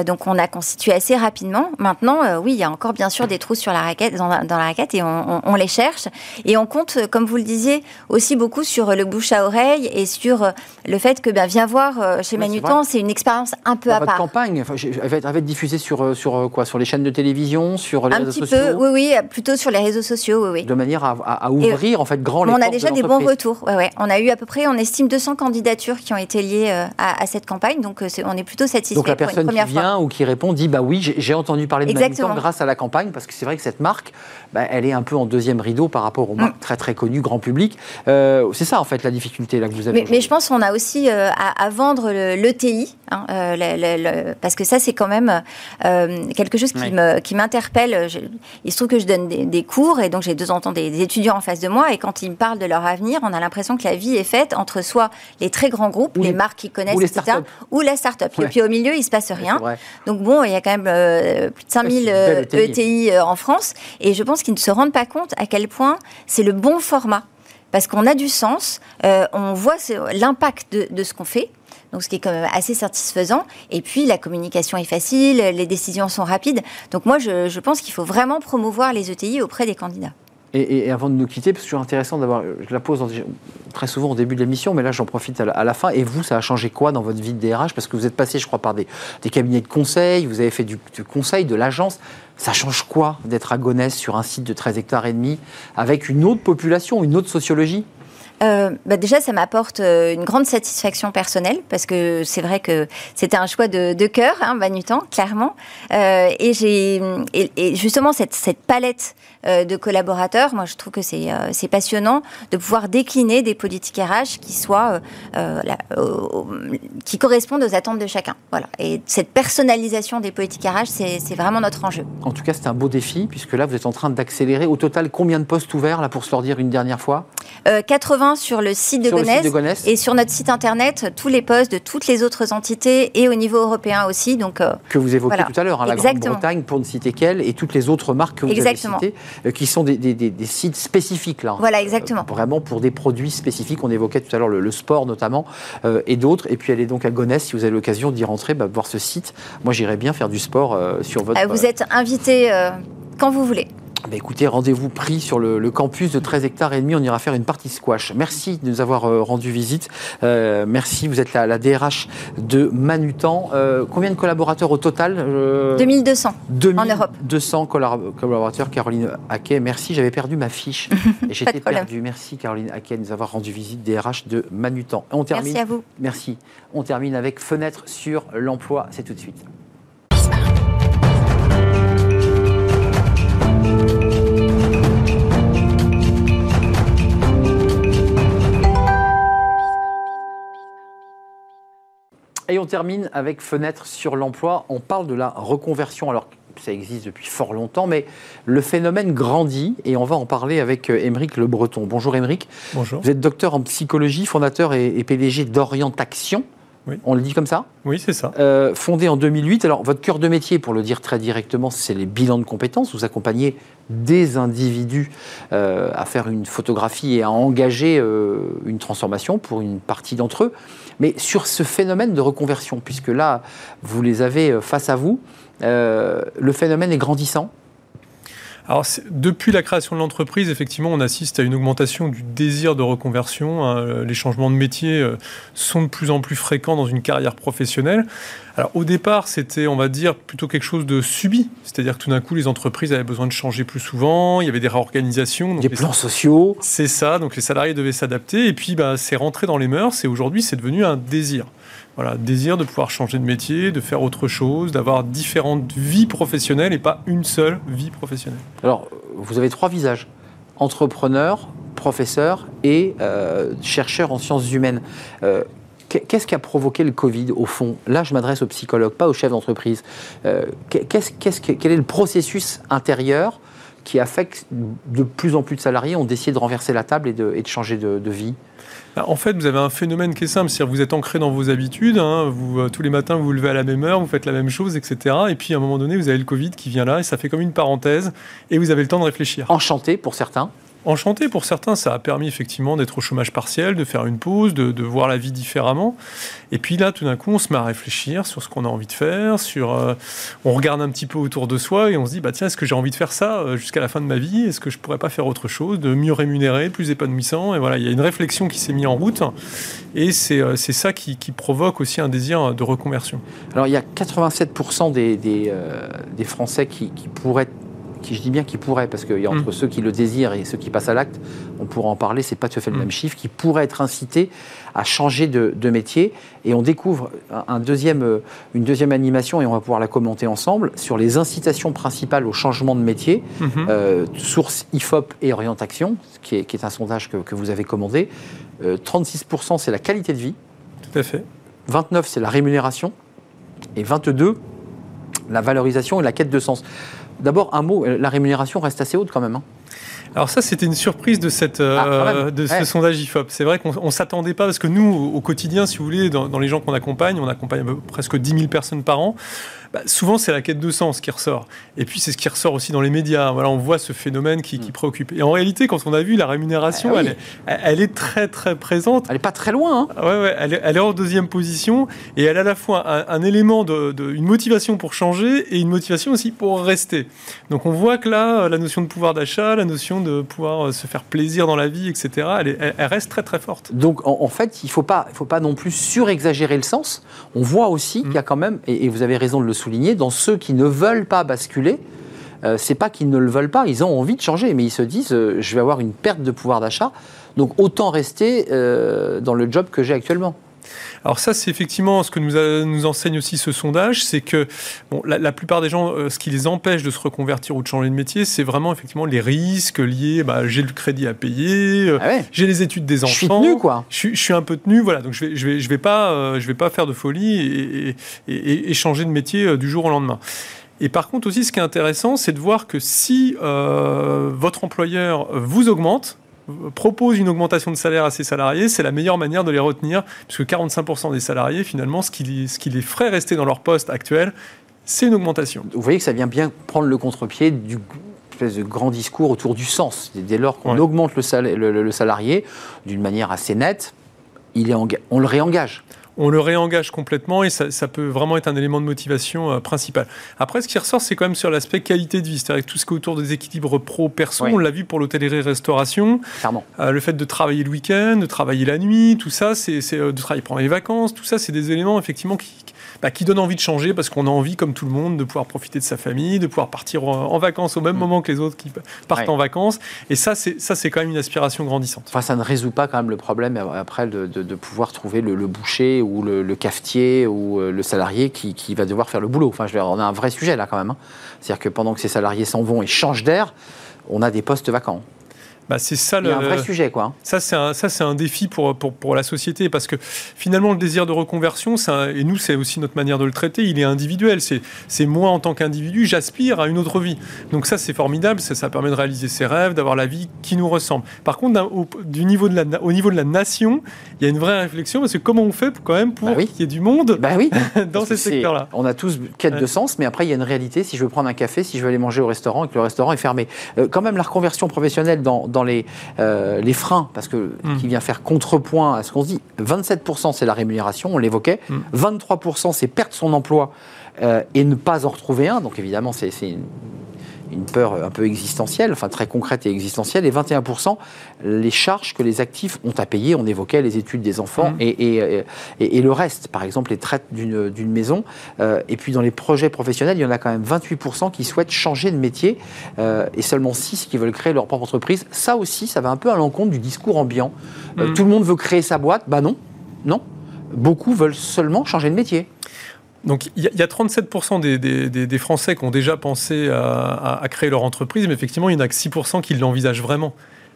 donc, on a constitué assez rapidement. Maintenant, oui, il y a encore bien sûr des trous sur la raquette, dans, la, raquette et on, les cherche. Et on compte, comme vous le disiez, aussi beaucoup sur le bouche à oreille et sur le fait que, bien, viens voir chez Manutan, c'est une expérience un peu à part. Votre campagne, elle, va être, diffusée sur, sur quoi? Sur les chaînes de télévision, sur les réseaux sociaux peu, Oui, oui, plutôt sur les réseaux sociaux, oui, oui. De manière à, ouvrir, en fait, grand les On a déjà des bons retours, ouais, ouais a eu à peu près, on estime 200 candidatures qui ont été liées euh, à, cette campagne, donc euh, on est plutôt satisfait. Donc la personne qui vient ou qui répond dit bah oui, j'ai entendu parler de Manutan grâce à la campagne, parce que c'est vrai que cette marque, bah, elle est un peu en deuxième rideau par rapport aux marques mm. très très connues, grand public. Euh, c'est ça en fait la difficulté là que vous avez. Mais, mais je pense qu'on a aussi à, vendre l'ETI, hein, parce que ça c'est quand même quelque chose qui m'interpelle. Il se trouve que je donne des, cours et donc j'ai deux temps des étudiants en face de moi et quand ils me parlent de leur avenir, on a l'impression que la vie est faite entre soit les très grands groupes, les, marques qu'ils connaissent, ou etc., ou la start-up. Et puis au milieu, il ne se passe rien. Donc bon, il y a quand même euh, plus de 5000 ETI e euh, en France. Et je pense qu'ils ne se rendent pas compte à quel point c'est le bon format. Parce qu'on a du sens, euh, on voit l'impact de, ce qu'on fait. Donc, ce qui est quand même assez satisfaisant. Et puis, la communication est facile, les décisions sont rapides. Donc, moi, je pense qu'il faut vraiment promouvoir les ETI auprès des candidats. Et, avant de nous quitter, parce que c'est intéressant d'avoir, je la pose très souvent au début de l'émission, mais là j'en profite à la, fin. Et vous, ça a changé quoi dans votre vie de DRH Parce que vous êtes passé, je crois, par des, cabinets de conseil, vous avez fait du, conseil, de l'agence. Ça change quoi d'être à Gonesse sur un site de 13 hectares et demi avec une autre population, une autre sociologie? Euh, bah déjà, ça m'apporte euh, une grande satisfaction personnelle parce que c'est vrai que c'était un choix de, de cœur, hein, Banutan, clairement. Euh, et j'ai et, justement cette, cette palette euh, de collaborateurs, moi je trouve que c'est c'est passionnant de pouvoir décliner des politiques RH qui soient la, qui correspondent aux attentes de chacun. Voilà. Et cette personnalisation des politiques RH, c'est vraiment notre enjeu. En tout cas, c'est un beau défi puisque là, vous êtes en train d'accélérer. Au total, combien de postes ouverts là pour se leur dire une dernière fois? 80 sur le site de, Gonesse, et sur notre site internet tous les postes de toutes les autres entités et au niveau européen aussi. Donc, euh, que vous évoquiez tout à l'heure, hein, la Grande-Bretagne pour ne citer qu'elle et toutes les autres marques que vous exactement. avez citées, euh, qui sont des, sites spécifiques là. Voilà, exactement. Euh, vraiment pour des produits spécifiques. On évoquait tout à l'heure le, sport notamment et d'autres. Et puis elle est donc à Gonesse. Si vous avez l'occasion d'y rentrer, bah, voir ce site. Moi, j'irais bien faire du sport sur votre. vous êtes invité quand vous voulez. Bah, écoutez, rendez-vous pris sur le, campus de 13 hectares et demi. On ira faire une partie squash. Merci de nous avoir euh, rendu visite. Euh, merci. Vous êtes la, la DRH de Manutan. Euh, combien de collaborateurs au total 2200 en Europe. 200 collaborateurs. Caroline Haquet, merci. J'avais perdu ma fiche et j'étais perdu. Merci Caroline Haquet de nous avoir rendu visite DRH de Manutan. On termine. Merci à vous. Merci. On termine avec fenêtre sur l'emploi. C'est tout de suite. Et on termine avec fenêtre sur l'emploi. On parle de la reconversion. Alors, ça existe depuis fort longtemps, mais le phénomène grandit et on va en parler avec euh, Émeric Le Breton. Bonjour Émeric. Bonjour. Vous êtes docteur en psychologie, fondateur et, PDG d'Orientation. Oui. On le dit comme ça Oui, c'est ça. Euh, fondé en 2008. Alors, votre cœur de métier, pour le dire très directement, c'est les bilans de compétences. Vous accompagnez des individus euh, à faire une photographie et à engager une transformation pour une partie d'entre eux. Mais sur ce phénomène de reconversion, puisque là, vous les avez euh, face à vous, euh, le phénomène est grandissant alors, depuis la création de l'entreprise, effectivement, on assiste à une augmentation du désir de reconversion. Hein. Les changements de métier euh, sont de plus en plus fréquents dans une carrière professionnelle. Alors, au départ, c'était, on va dire, plutôt quelque chose de subi. C'est-à-dire que tout d'un coup, les entreprises avaient besoin de changer plus souvent. Il y avait des réorganisations. des plans sociaux. C'est ça. Donc, les salariés devaient s'adapter. Et puis, bah, c'est rentré dans les mœurs. Et aujourd'hui, c'est devenu un désir. Voilà, désir de pouvoir changer de métier, de faire autre chose, d'avoir différentes vies professionnelles et pas une seule vie professionnelle. Alors, vous avez trois visages entrepreneur, professeur et euh, chercheur en sciences humaines. Euh, qu'est-ce qui a provoqué le Covid au fond? Là, je m'adresse aux psychologues, pas aux chefs d'entreprise. Euh, quel est le processus intérieur qui a fait que de plus en plus de salariés ont décidé de renverser la table et de, changer de vie? En fait, vous avez un phénomène qui est simple, c'est-à-dire vous êtes ancré dans vos habitudes, hein, euh, tous les matins vous vous levez à la même heure, vous faites la même chose, etc. Et puis à un moment donné, vous avez le Covid qui vient là, et ça fait comme une parenthèse, et vous avez le temps de réfléchir. Enchanté pour certains Enchanté pour certains, ça a permis effectivement d'être au chômage partiel, de faire une pause, de, voir la vie différemment. Et puis là, tout d'un coup, on se met à réfléchir sur ce qu'on a envie de faire, sur, euh, on regarde un petit peu autour de soi et on se dit, bah tiens, est-ce que j'ai envie de faire ça euh, jusqu'à la fin de ma vie? Est-ce que je pourrais pas faire autre chose, de mieux rémunérer, plus épanouissant? Et voilà, il y a une réflexion qui s'est mise en route et c'est euh, ça qui, provoque aussi un désir de reconversion. Alors il y a 87% des, Français qui pourraient qui je dis bien qui pourrait, parce qu'il y a entre mm. ceux qui le désirent et ceux qui passent à l'acte, on pourra en parler, c'est pas tout à fait le mm. même chiffre, qui pourraient être incités à changer de, métier. Et on découvre un deuxième, euh, une deuxième animation, et on va pouvoir la commenter ensemble, sur les incitations principales au changement de métier, mm-hmm. euh, source IFOP et Orientation, qui est, qui est un sondage que, que, vous avez commandé. 36% euh, c'est la qualité de vie. Tout à fait. 29% c'est la rémunération. Et 22% la valorisation et la quête de sens. D'abord, un mot, la rémunération reste assez haute quand même. Hein. Alors ça, c'était une surprise de, cette, euh, ah, de ce sondage IFOP. C'est vrai qu'on ne s'attendait pas, parce que nous, au quotidien, si vous voulez, dans, dans les gens qu'on accompagne, on accompagne presque 10 000 personnes par an. Bah, souvent c'est la quête de sens qui ressort. Et puis c'est ce qui ressort aussi dans les médias. Voilà, on voit ce phénomène qui, mm. préoccupe. Et en réalité, quand on a vu la rémunération, ah elle, est, très très présente. Elle n'est pas très loin. Hein. Ouais, ouais, elle, est, elle, est, en deuxième position et elle a à la fois un, élément de, une motivation pour changer et une motivation aussi pour rester. Donc on voit que là, la notion de pouvoir d'achat, la notion de pouvoir euh, se faire plaisir dans la vie, etc., elle, elle reste très très forte. Donc en, fait, il ne faut pas, faut pas non plus surexagérer le sens. On voit aussi mm. qu'il y a quand même, et, et vous avez raison de le souligner, dans ceux qui ne veulent pas basculer, euh, c'est pas qu'ils ne le veulent pas, ils ont envie de changer, mais ils se disent euh, je vais avoir une perte de pouvoir d'achat, donc autant rester euh, dans le job que j'ai actuellement. Alors ça, c'est effectivement ce que nous, nous, enseigne aussi ce sondage, c'est que bon, la, plupart des gens, ce qui les empêche de se reconvertir ou de changer de métier, c'est vraiment effectivement les risques liés. Bah, j'ai le crédit à payer, ah j'ai les études des enfants. Je suis tenu, quoi. Je, suis un peu tenu, voilà. Donc je vais, je vais, je vais pas, je vais pas faire de folie et, et, et changer de métier du jour au lendemain. Et par contre aussi, ce qui est intéressant, c'est de voir que si euh, votre employeur vous augmente, propose une augmentation de salaire à ses salariés, c'est la meilleure manière de les retenir, puisque 45% des salariés, finalement, ce qui, ce qui les ferait rester dans leur poste actuel, c'est une augmentation. Vous voyez que ça vient bien prendre le contre-pied du espèce de grand discours autour du sens. Dès lors qu'on augmente le, le, salarié d'une manière assez nette, il est on le réengage on le réengage complètement et ça, peut vraiment être un élément de motivation principal. Après, ce qui ressort, c'est quand même sur l'aspect qualité de vie, c'est-à-dire tout ce qui est autour des équilibres pro-perso. On l'a vu pour l'hôtellerie-restauration. le fait de travailler le week-end, de travailler la nuit, tout ça, c'est de travailler pendant les vacances, tout ça, c'est des éléments effectivement qui, bah, qui donne envie de changer parce qu'on a envie, comme tout le monde, de pouvoir profiter de sa famille, de pouvoir partir en, vacances au même mm. moment que les autres qui partent en vacances. Et ça, c'est ça, c'est quand même une aspiration grandissante. Enfin, ça ne résout pas quand même le problème après de, de, pouvoir trouver le, boucher ou le, cafetier ou euh, le salarié qui, qui, va devoir faire le boulot. Enfin, je veux dire, on a un vrai sujet là quand même. Hein. C'est-à-dire que pendant que ces salariés s'en vont et changent d'air, on a des postes vacants. Bah, c'est ça Il y a un vrai sujet, quoi. Ça, c'est un, ça, c'est un défi pour, pour, pour, la société parce que finalement, le désir de reconversion, et nous, c'est aussi notre manière de le traiter, il est individuel. C'est, c'est moi, en tant qu'individu, j'aspire à une autre vie. Donc, ça, c'est formidable. Ça, ça permet de réaliser ses rêves, d'avoir la vie qui nous ressemble. Par contre, au, du niveau de la, au niveau de la nation, il y a une vraie réflexion parce que comment on fait quand même pour bah qu'il y ait du monde bah oui. dans ces secteurs-là? On a tous quête de sens, mais après, il y a une réalité. Si je veux prendre un café, si je veux aller manger au restaurant et que le restaurant est fermé. Euh, quand même, la reconversion professionnelle dans, dans les. Euh, les freins, parce que hmm. qui vient faire contrepoint à ce qu'on se dit. 27% c'est la rémunération, on l'évoquait. 23% hmm. c'est perdre son emploi euh, et ne pas en retrouver un. Donc évidemment, c'est une, une peur un peu existentielle, enfin très concrète et existentielle, et 21% les charges que les actifs ont à payer. On évoquait les études des enfants mmh. et, et, le reste, par exemple les traites d'une maison. Euh, et puis dans les projets professionnels, il y en a quand même 28% qui souhaitent changer de métier euh, et seulement 6 qui veulent créer leur propre entreprise. Ça aussi, ça va un peu à l'encontre du discours ambiant. Euh, mmh. tout le monde veut créer sa boîte. Bah non, non. Beaucoup veulent seulement changer de métier. Donc il y, a 37% des, Français qui ont déjà pensé à, créer leur entreprise, mais effectivement, il n'y en a que 6% qui l'envisagent vraiment.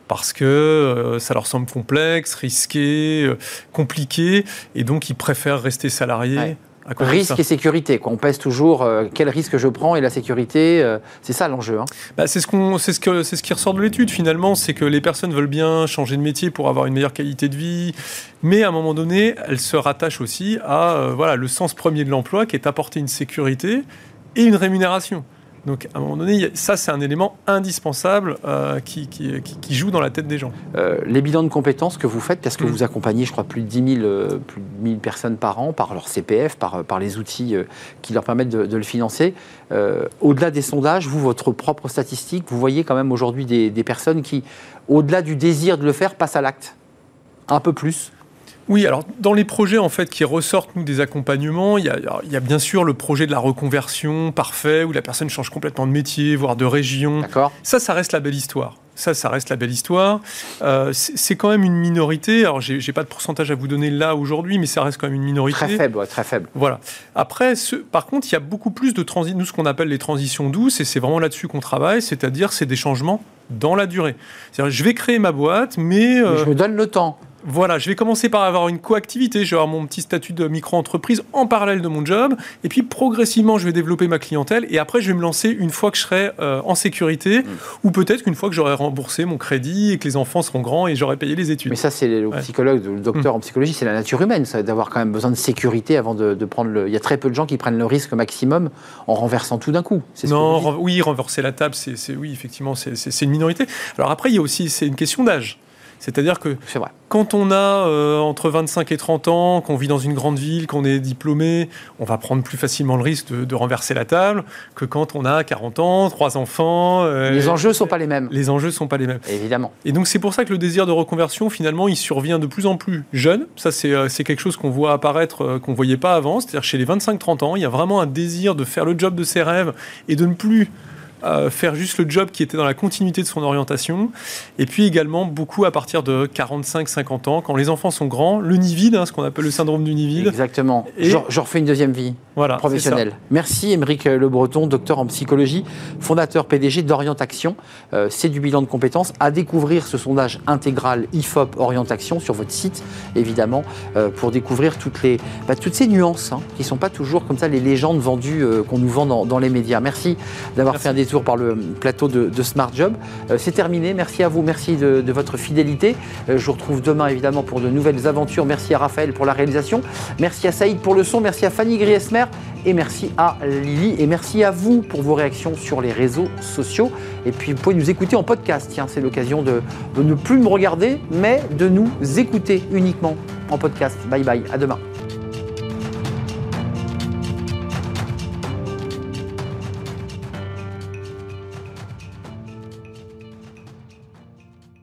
Parce que euh, ça leur semble complexe, risqué, euh, compliqué, et donc ils préfèrent rester salariés. Risque et sécurité. On pèse toujours euh, quel risque je prends et la sécurité. Euh, c'est ça l'enjeu. Hein. Bah, c'est ce, qu'on, c'est, ce que, c'est ce qui ressort de l'étude finalement. C'est que les personnes veulent bien changer de métier pour avoir une meilleure qualité de vie. Mais à un moment donné, elles se rattachent aussi à euh, voilà, le sens premier de l'emploi qui est apporter une sécurité et une rémunération. Donc à un moment donné, ça c'est un élément indispensable euh, qui, qui, joue dans la tête des gens. Euh, les bilans de compétences que vous faites, parce que mm. vous accompagnez, je crois, plus de 10 000, euh, plus de 1000 personnes par an par leur CPF, par, par les outils qui leur permettent de, le financer? au-delà des sondages, vous, votre propre statistique, vous voyez quand même aujourd'hui des, des personnes qui, au-delà du désir de le faire, passent à l'acte. Un peu plus oui, alors dans les projets en fait qui ressortent nous des accompagnements, il y, a, bien sûr le projet de la reconversion parfait où la personne change complètement de métier, voire de région. D'accord. Ça, ça reste la belle histoire. Ça, ça reste la belle histoire. Euh, c'est quand même une minorité. Alors, j'ai pas de pourcentage à vous donner là aujourd'hui, mais ça reste quand même une minorité. Très faible, très faible. Voilà. Après, ce, par contre, il y a beaucoup plus de transitions, nous, ce qu'on appelle les transitions douces, et c'est vraiment là-dessus qu'on travaille, c'est-à-dire c'est des changements dans la durée. C'est-à-dire, je vais créer ma boîte, mais... Euh, je me donne le temps. Voilà, je vais commencer par avoir une coactivité, je vais avoir mon petit statut de micro-entreprise en parallèle de mon job, et puis progressivement, je vais développer ma clientèle, et après, je vais me lancer une fois que je serai euh, en sécurité, mm. ou peut-être qu'une fois que j'aurai remboursé mon crédit et que les enfants seront grands et j'aurai payé les études. Mais ça, c'est le psychologue, le docteur mm. en psychologie, c'est la nature humaine, ça, d'avoir quand même besoin de sécurité avant de, prendre le. Il y a très peu de gens qui prennent le risque maximum en renversant tout d'un coup. Non, oui, renverser la table, c'est oui, effectivement, c'est une minorité. Alors après, il y a aussi, c'est une question d'âge. C'est-à-dire que quand on a euh, entre 25 et 30 ans, qu'on vit dans une grande ville, qu'on est diplômé, on va prendre plus facilement le risque de, renverser la table que quand on a 40 ans, trois enfants. Euh, les enjeux ne sont pas les mêmes. Les enjeux ne sont pas les mêmes. Évidemment. Et donc c'est pour ça que le désir de reconversion, finalement, il survient de plus en plus jeune. Ça, c'est euh, quelque chose qu'on voit apparaître, qu'on ne voyait pas avant. C'est-à-dire chez les 25-30 ans, il y a vraiment un désir de faire le job de ses rêves et de ne plus faire juste le job qui était dans la continuité de son orientation. Et puis également beaucoup à partir de 45-50 ans, quand les enfants sont grands, le nid vide, hein, ce qu'on appelle le syndrome du nid vide. Exactement. Et... Je, refais une deuxième vie voilà, professionnelle. Merci Émeric Le Breton, docteur en psychologie, fondateur PDG d'Orientation. Euh, c'est du bilan de compétences. À découvrir ce sondage intégral IFOP Orientation sur votre site, évidemment, euh, pour découvrir toutes, les, bah, toutes ces nuances hein, qui ne sont pas toujours comme ça les légendes vendues euh, qu'on nous vend dans, dans, les médias. Merci d'avoir fait un détour par le plateau de, Smart Job. Euh, c'est terminé. Merci à vous. Merci de, votre fidélité. Euh, je vous retrouve demain, évidemment, pour de nouvelles aventures. Merci à Raphaël pour la réalisation. Merci à Saïd pour le son. Merci à Fanny Griesmer. Et merci à Lily. Et merci à vous pour vos réactions sur les réseaux sociaux. Et puis, vous pouvez nous écouter en podcast. Tiens, c'est l'occasion de, de ne plus me regarder, mais de nous écouter uniquement en podcast. Bye bye. À demain.